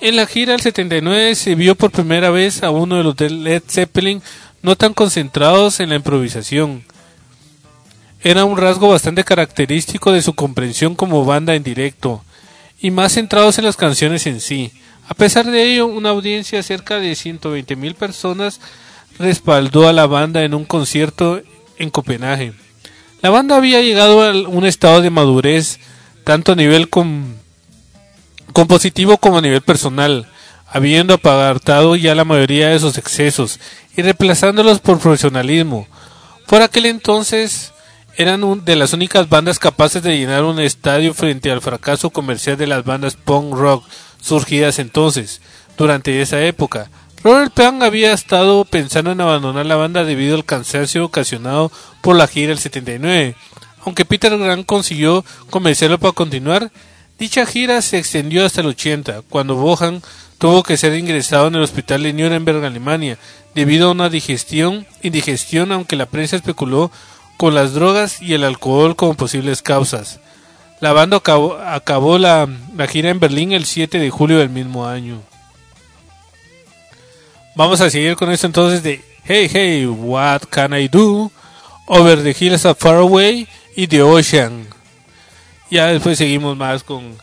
Speaker 1: En la gira del 79 se vio por primera vez a uno de los de Led Zeppelin no tan concentrados en la improvisación. Era un rasgo bastante característico de su comprensión como banda en directo, y más centrados en las canciones en sí. A pesar de ello, una audiencia cerca de 120 mil personas respaldó a la banda en un concierto en Copenhague. La banda había llegado a un estado de madurez, tanto a nivel com- compositivo como a nivel personal, habiendo apartado ya la mayoría de sus excesos y reemplazándolos por profesionalismo. Por aquel entonces eran de las únicas bandas capaces de llenar un estadio frente al fracaso comercial de las bandas punk rock surgidas entonces, durante esa época. Robert Plant había estado pensando en abandonar la banda debido al cansancio ocasionado por la gira del 79. Aunque Peter Grant consiguió convencerlo para continuar, dicha gira se extendió hasta el 80, cuando Bohan tuvo que ser ingresado en el hospital de Nuremberg, Alemania, debido a una digestión, indigestión, aunque la prensa especuló con las drogas y el alcohol como posibles causas. La banda acabó, la gira en Berlín el 7 de julio del mismo año. Vamos a seguir con esto entonces de Hey Hey, What Can I Do? Over the Hills of Far Away y The Ocean. Ya después seguimos más con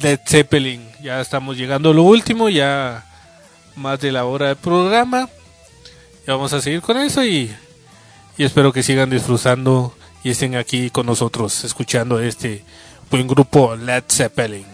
Speaker 1: Led Zeppelin. Ya estamos llegando a lo último, ya más de la hora del programa. Ya vamos a seguir con eso y, y espero que sigan disfrutando y estén aquí con nosotros escuchando este buen grupo Led Zeppelin.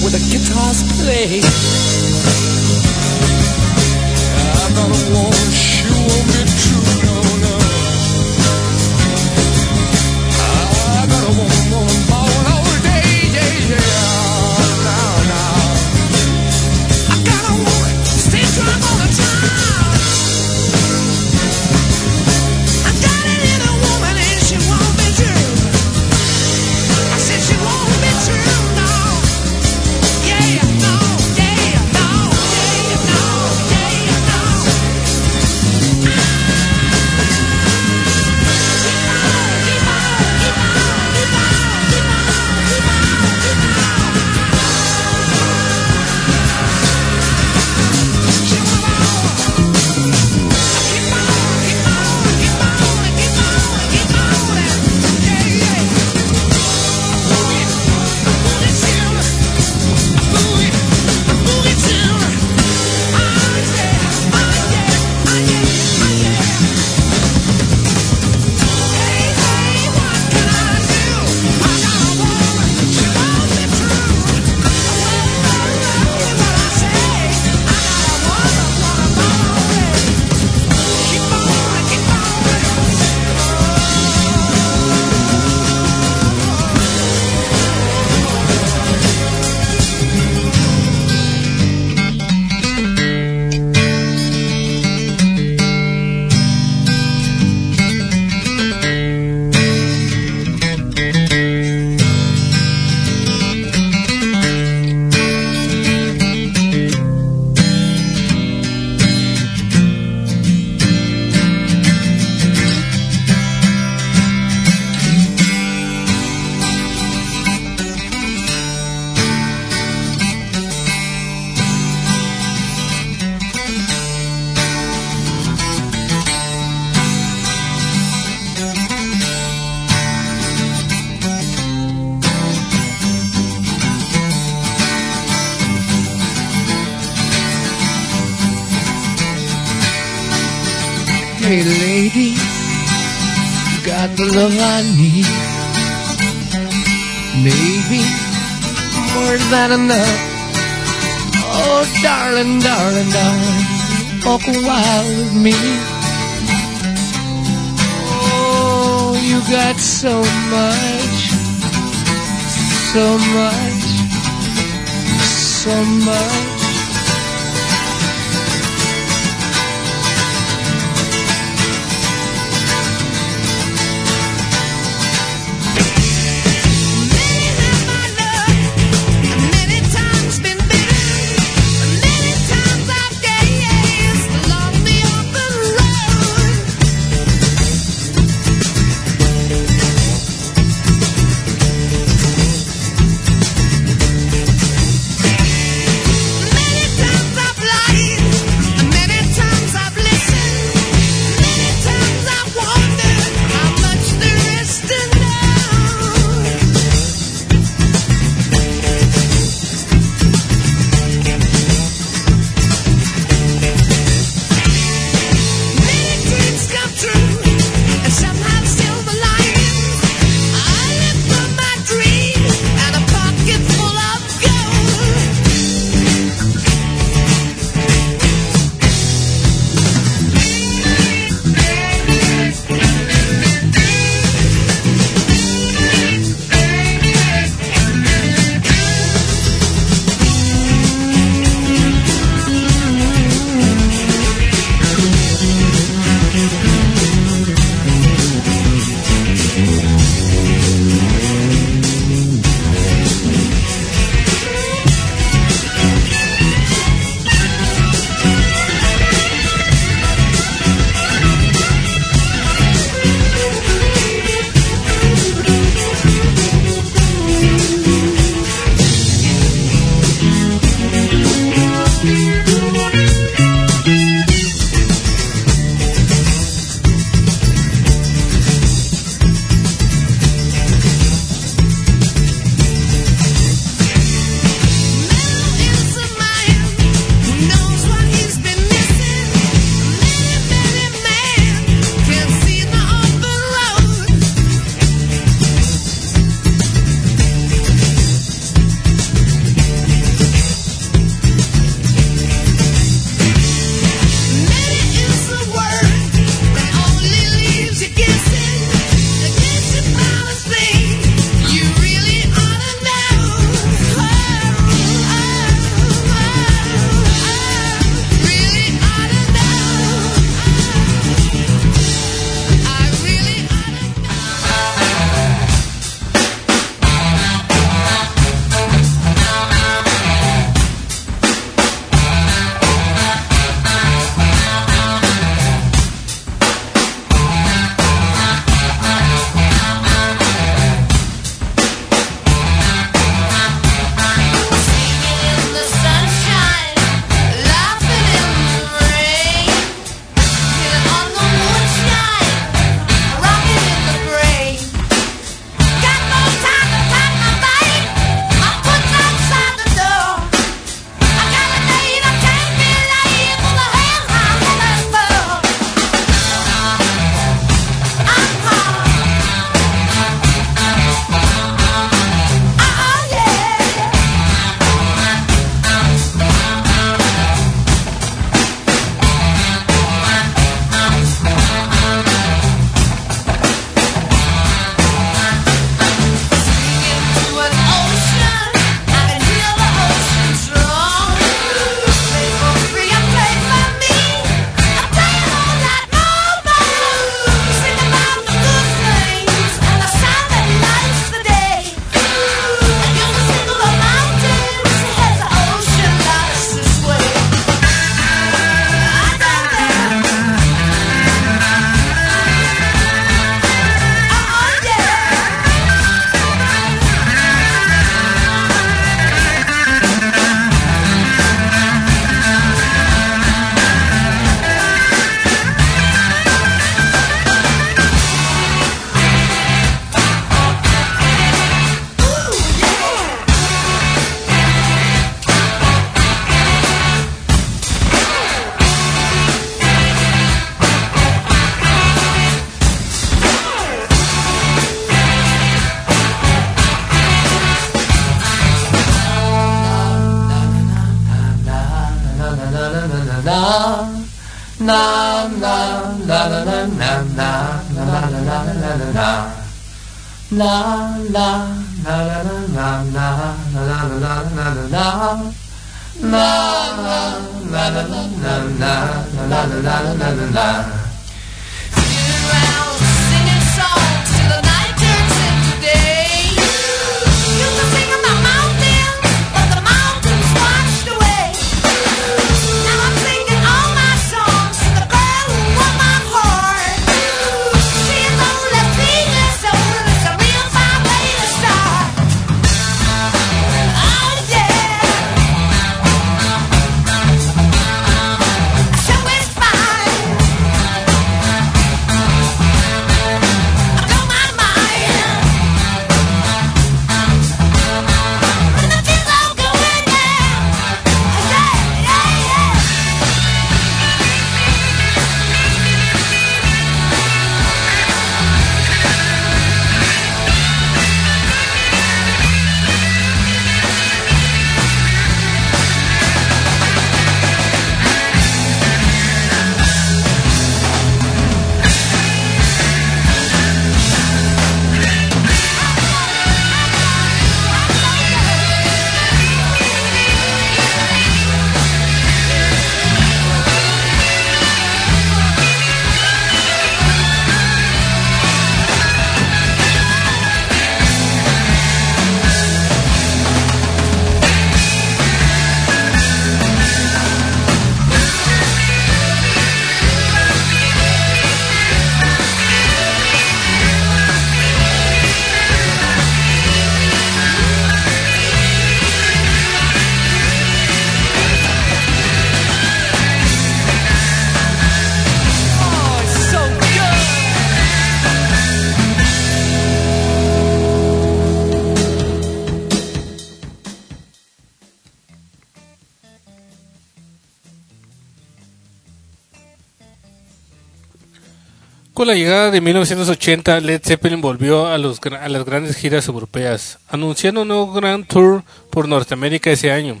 Speaker 2: La
Speaker 1: llegada de 1980, Led Zeppelin volvió a, los a las grandes giras europeas, anunciando un nuevo Grand Tour por Norteamérica ese año,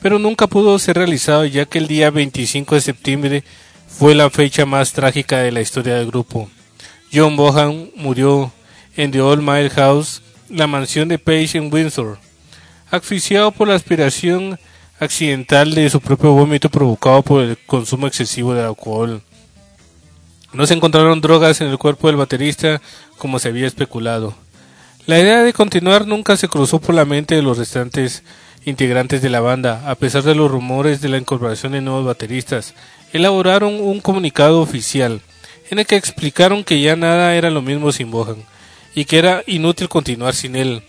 Speaker 1: pero nunca pudo ser realizado ya que el día 25 de septiembre fue la fecha más trágica de la historia del grupo. John Bohan murió en The Old Mile House, la mansión de Page en Windsor, asfixiado por la aspiración accidental de su propio vómito provocado por el consumo excesivo de alcohol. No se encontraron drogas en el cuerpo del baterista como se había especulado. La idea de continuar nunca se cruzó por la mente de los restantes integrantes de la banda, a pesar de los rumores de la incorporación de nuevos bateristas. Elaboraron un comunicado oficial en el que explicaron que ya nada era lo mismo sin Bohan y que era inútil continuar sin él.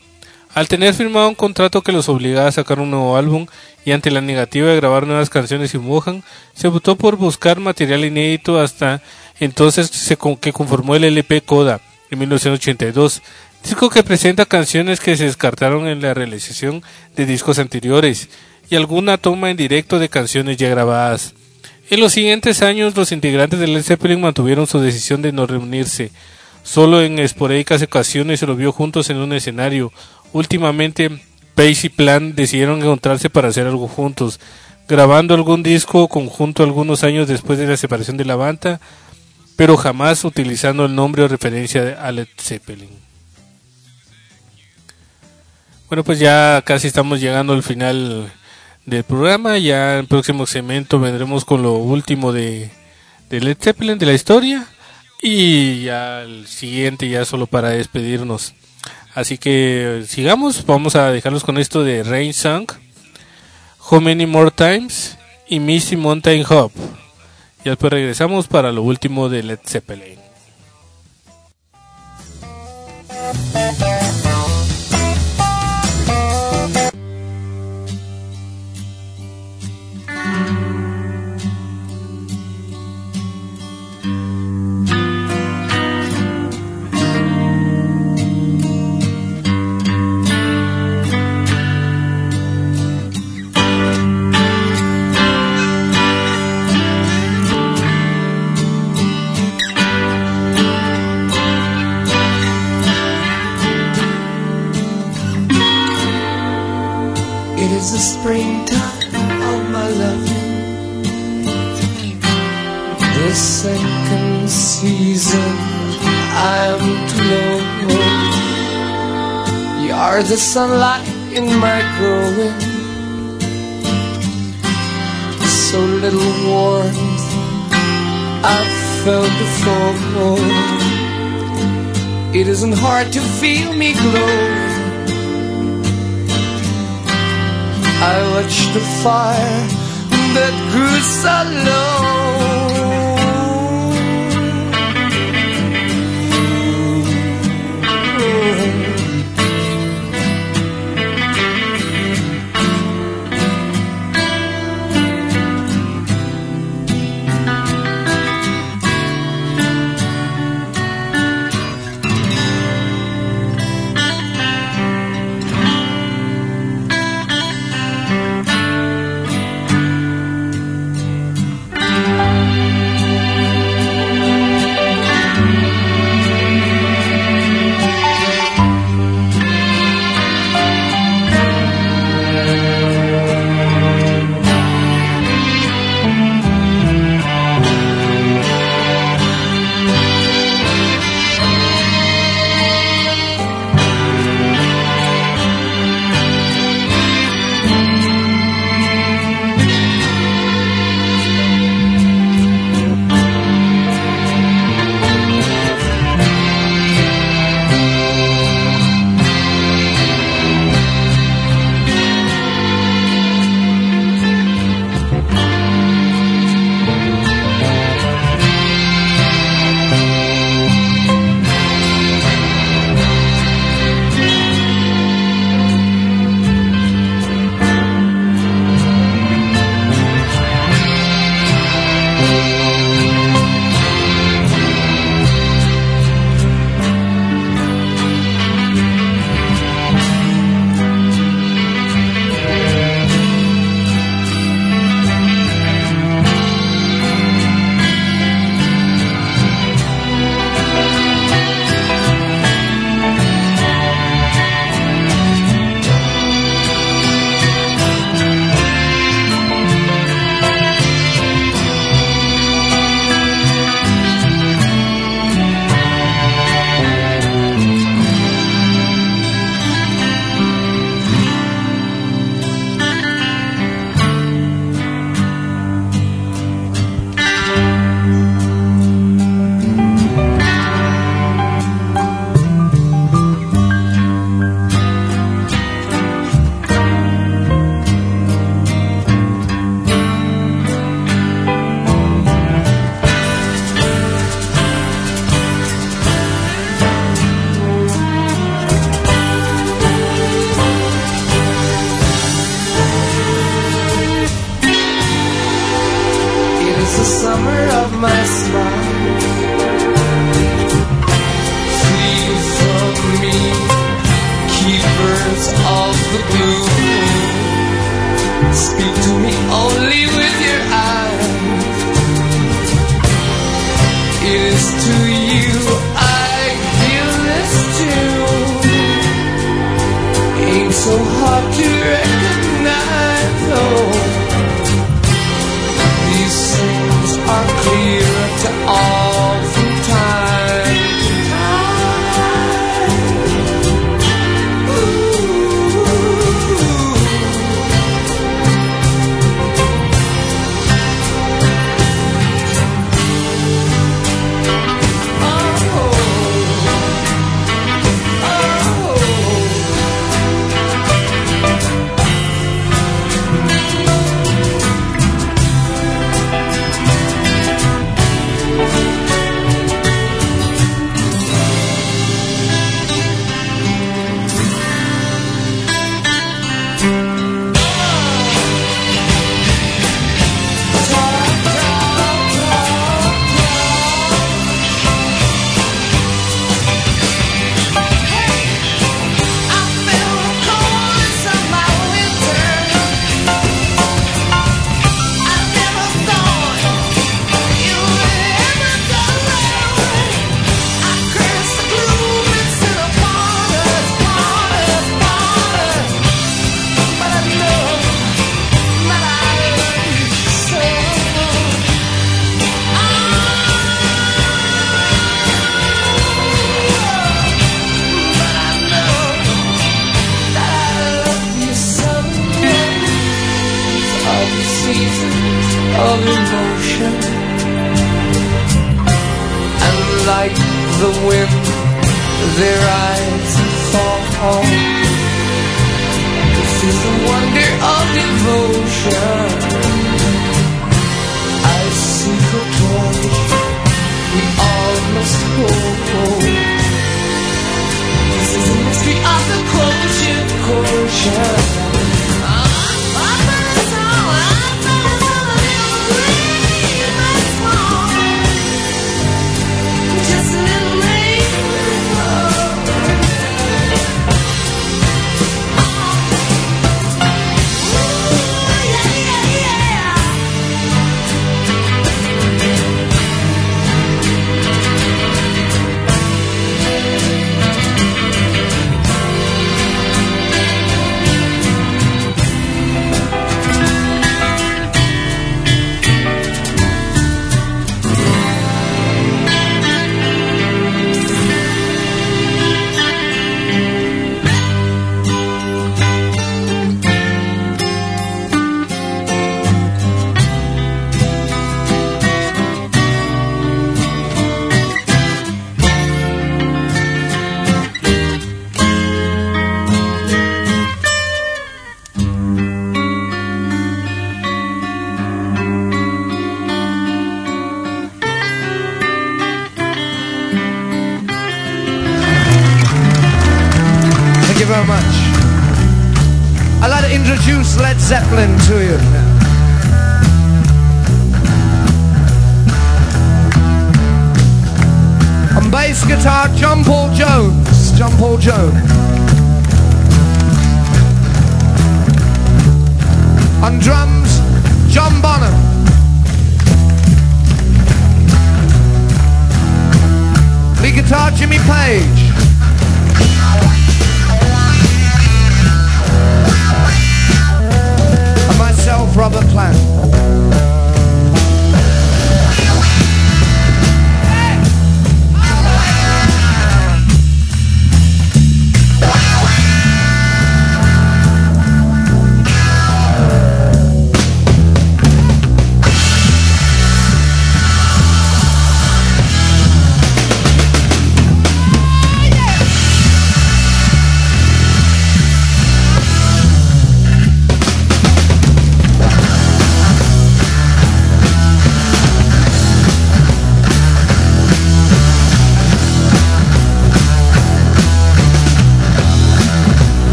Speaker 1: Al tener firmado un contrato que los obligaba a sacar un nuevo álbum y ante la negativa de grabar nuevas canciones sin Bohan, se optó por buscar material inédito hasta entonces se con- que conformó el LP Coda en 1982, disco que presenta canciones que se descartaron en la realización de discos anteriores y alguna toma en directo de canciones ya grabadas. En los siguientes años, los integrantes de Led Zeppelin mantuvieron su decisión de no reunirse. Solo en esporádicas ocasiones se los vio juntos en un escenario. Últimamente, Pace y Plan decidieron encontrarse para hacer algo juntos, grabando algún disco conjunto algunos años después de la separación de la banda, pero jamás utilizando el nombre o referencia a Led Zeppelin. Bueno, pues ya casi estamos llegando al final del programa. Ya en el próximo segmento vendremos con lo último de, de Led Zeppelin, de la historia. Y ya el siguiente, ya solo para despedirnos. Así que sigamos, vamos a dejarlos con esto de Rain Song, How Many More Times y Misty Mountain Hop. Y después regresamos para lo último de Led Zeppelin.
Speaker 2: Springtime of my love. the second season I'm to know You're the sunlight in my growing. So little warmth I've felt before. It isn't hard to feel me glow I watched the fire that grew so low.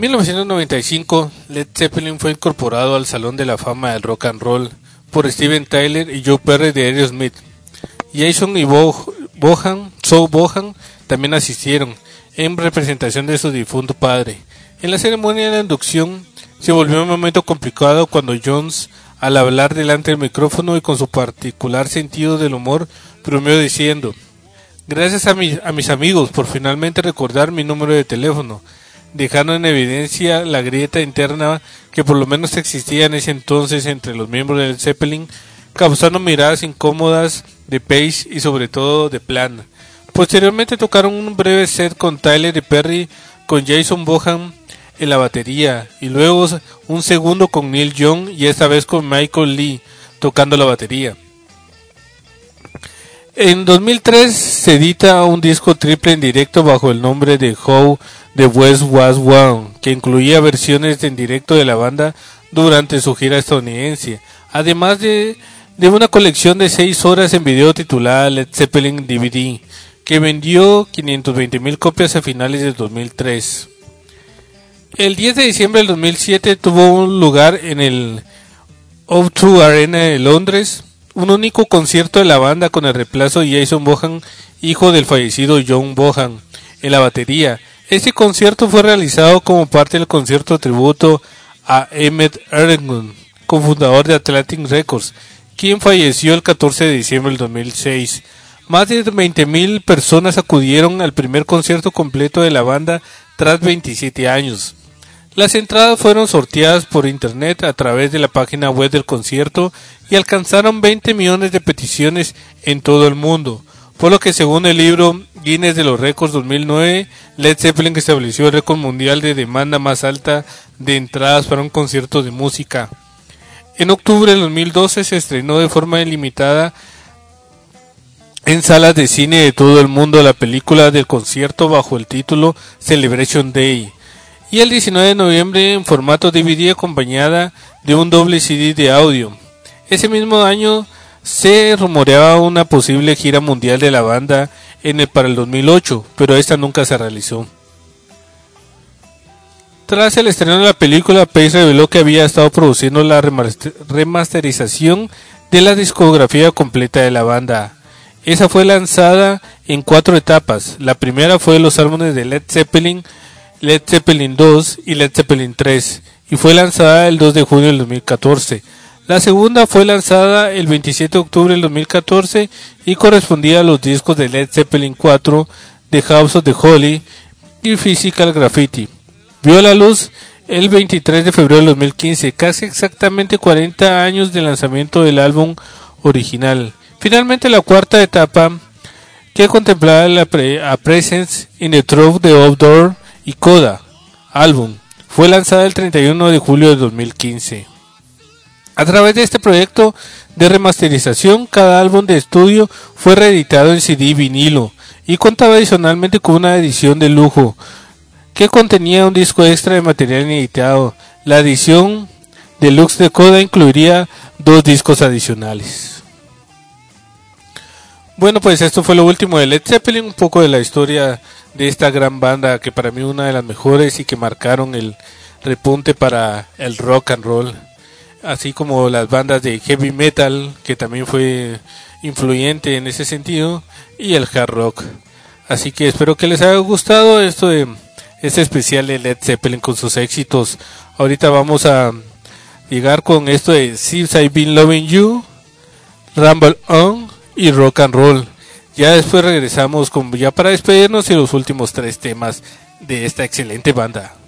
Speaker 1: En 1995, Led Zeppelin fue incorporado al Salón de la Fama del Rock and Roll por Steven Tyler y Joe Perry de Aerosmith. Jason y Bo Bohan, también asistieron en representación de su difunto padre. En la ceremonia de inducción se volvió un momento complicado cuando Jones, al hablar delante del micrófono y con su particular sentido del humor, bromeó diciendo Gracias a mis amigos por finalmente recordar mi número de teléfono, dejando en evidencia la grieta interna que por lo menos existía en ese entonces entre los miembros del Zeppelin, causando miradas incómodas de Page y sobre todo de Plan. Posteriormente tocaron un breve set con Tyler y Perry, con Jason Bohan en la batería y luego un segundo con Neil Young y esta vez con Michael Lee tocando la batería. En 2003 se edita un disco triple en directo bajo el nombre de How the West Was Won, que incluía versiones en directo de la banda durante su gira estadounidense, además de, de una colección de 6 horas en video titulada Led Zeppelin DVD, que vendió 520.000 copias a finales de 2003. El 10 de diciembre del 2007 tuvo un lugar en el O2 Arena de Londres, un único concierto de la banda con el reemplazo de Jason Bohan, hijo del fallecido John Bohan, en la batería. Este concierto fue realizado como parte del concierto tributo a Emmett Erdogan, cofundador de Atlantic Records, quien falleció el 14 de diciembre del 2006. Más de 20.000 personas acudieron al primer concierto completo de la banda tras 27 años. Las entradas fueron sorteadas por internet a través de la página web del concierto y alcanzaron 20 millones de peticiones en todo el mundo, por lo que según el libro Guinness de los Récords 2009, Led Zeppelin estableció el récord mundial de demanda más alta de entradas para un concierto de música. En octubre del 2012 se estrenó de forma ilimitada en salas de cine de todo el mundo la película del concierto bajo el título Celebration Day y el 19 de noviembre en formato DVD acompañada de un doble CD de audio. Ese mismo año se rumoreaba una posible gira mundial de la banda en el, para el 2008, pero esta nunca se realizó. Tras el estreno de la película, Pace reveló que había estado produciendo la remaster- remasterización de la discografía completa de la banda. Esa fue lanzada en cuatro etapas. La primera fue los álbumes de Led Zeppelin, Led Zeppelin 2 y Led Zeppelin 3 y fue lanzada el 2 de junio del 2014. La segunda fue lanzada el 27 de octubre del 2014 y correspondía a los discos de Led Zeppelin 4, The House of the Holy y Physical Graffiti. Vio la luz el 23 de febrero del 2015, casi exactamente 40 años del lanzamiento del álbum original. Finalmente la cuarta etapa que contemplaba la pre- a Presence in the Trove de Outdoor y Coda álbum fue lanzada el 31 de julio de 2015. A través de este proyecto de remasterización, cada álbum de estudio fue reeditado en CD y vinilo y contaba adicionalmente con una edición de lujo que contenía un disco extra de material ineditado. La edición deluxe de Coda incluiría dos discos adicionales. Bueno, pues esto fue lo último de Led Zeppelin, un poco de la historia de esta gran banda que para mí una de las mejores y que marcaron el repunte para el rock and roll, así como las bandas de heavy metal que también fue influyente en ese sentido y el hard rock. Así que espero que les haya gustado esto de este especial de Led Zeppelin con sus éxitos. Ahorita vamos a llegar con esto de Since I've Been Loving You, Rumble On y Rock and Roll. Ya después regresamos con ya para despedirnos y los últimos tres temas de esta excelente banda.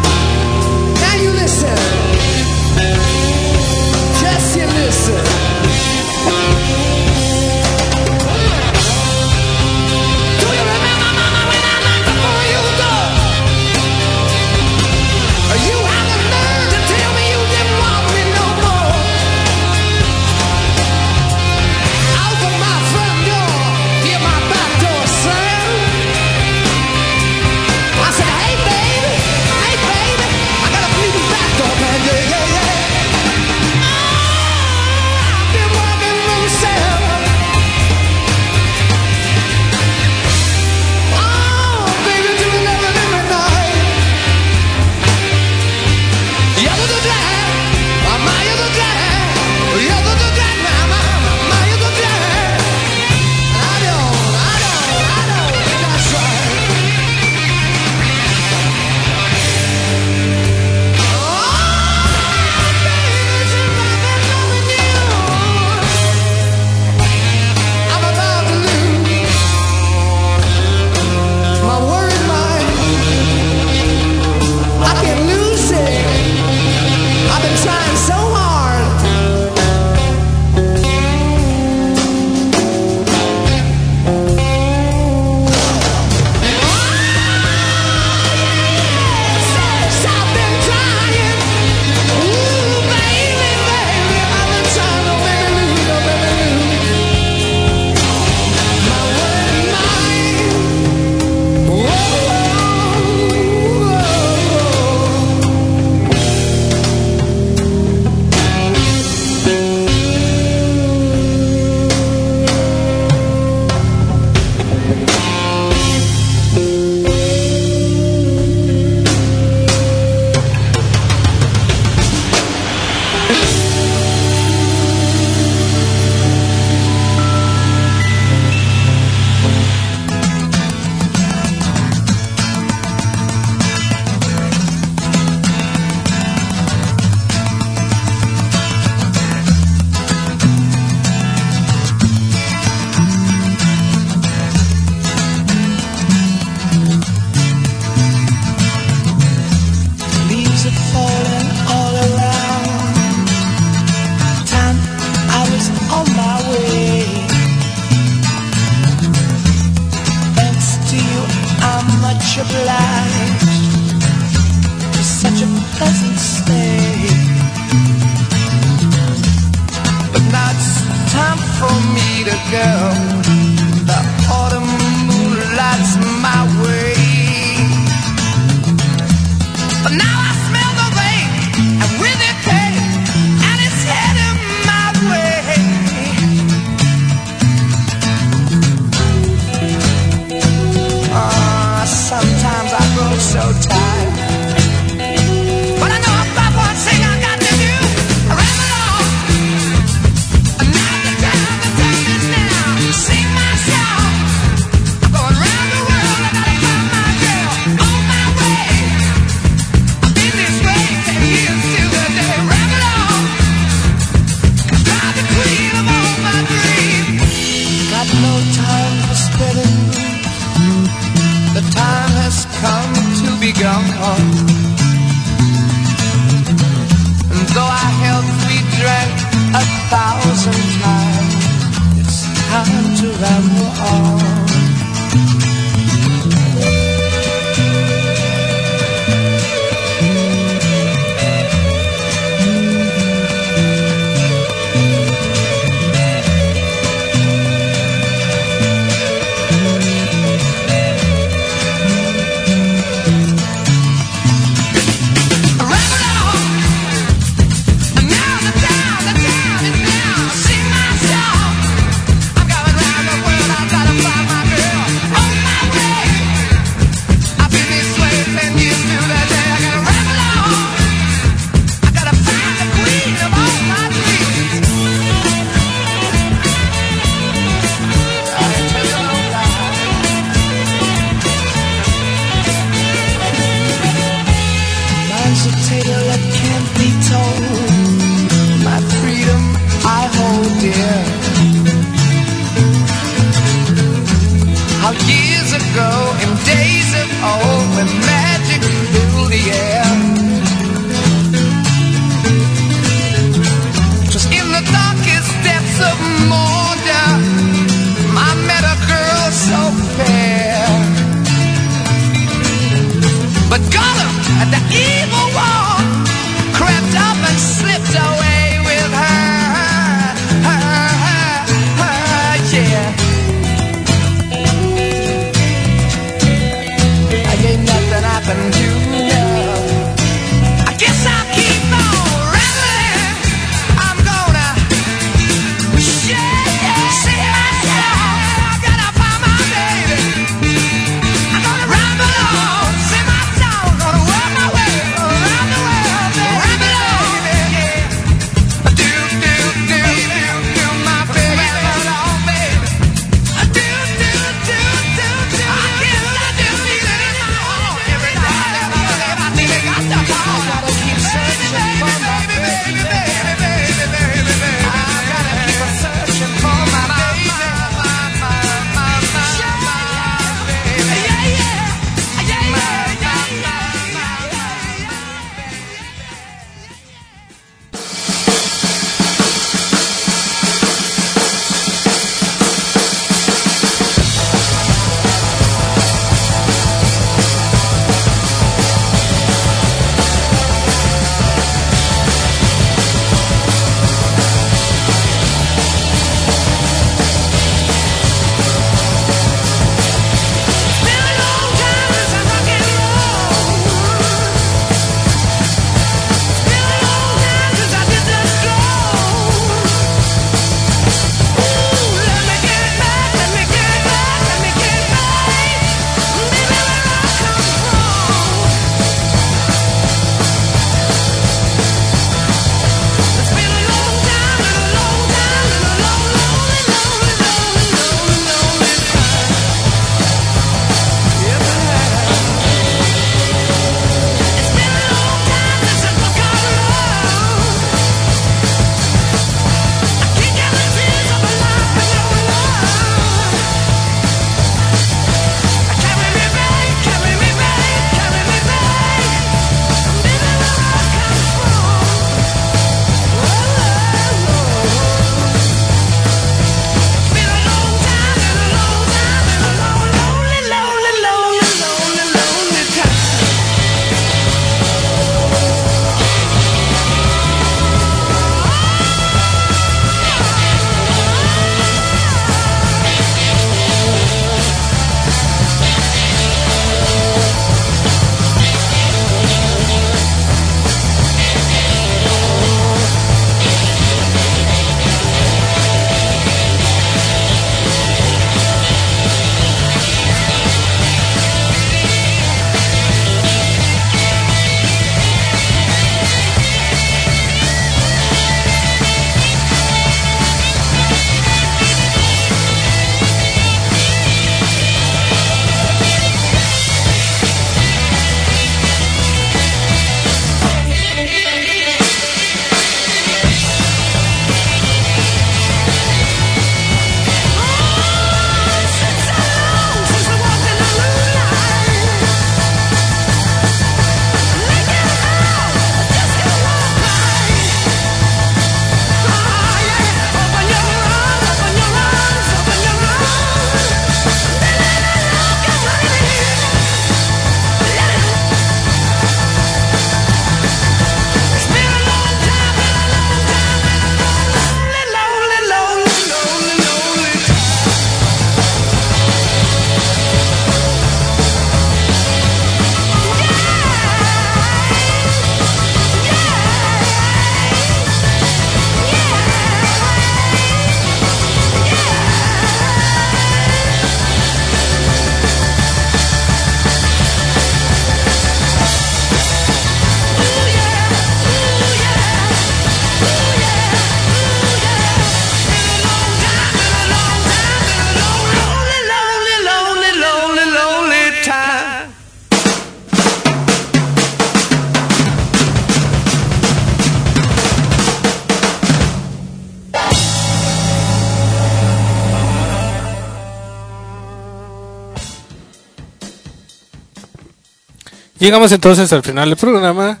Speaker 2: Llegamos entonces al final del programa.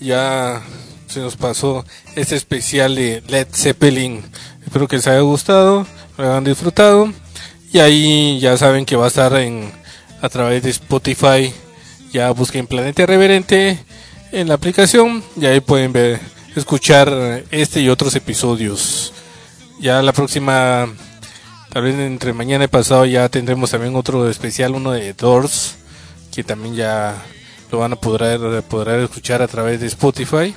Speaker 2: Ya se nos pasó este especial de Led Zeppelin. Espero que les haya gustado, lo hayan disfrutado. Y ahí ya saben que va a estar en a través de Spotify. Ya busquen Planeta Reverente en la aplicación y ahí pueden ver, escuchar este y otros episodios. Ya la próxima, tal vez entre mañana y pasado ya tendremos también otro especial, uno de Doors, que también ya lo van a poder, poder escuchar a través de Spotify.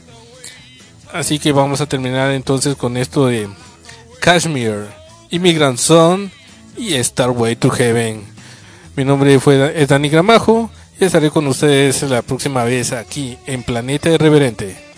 Speaker 2: Así que vamos a terminar entonces con esto de Kashmir, Immigrant Son y Starway to Heaven. Mi nombre fue es Dani Gramajo y estaré con ustedes la próxima vez aquí en Planeta Irreverente.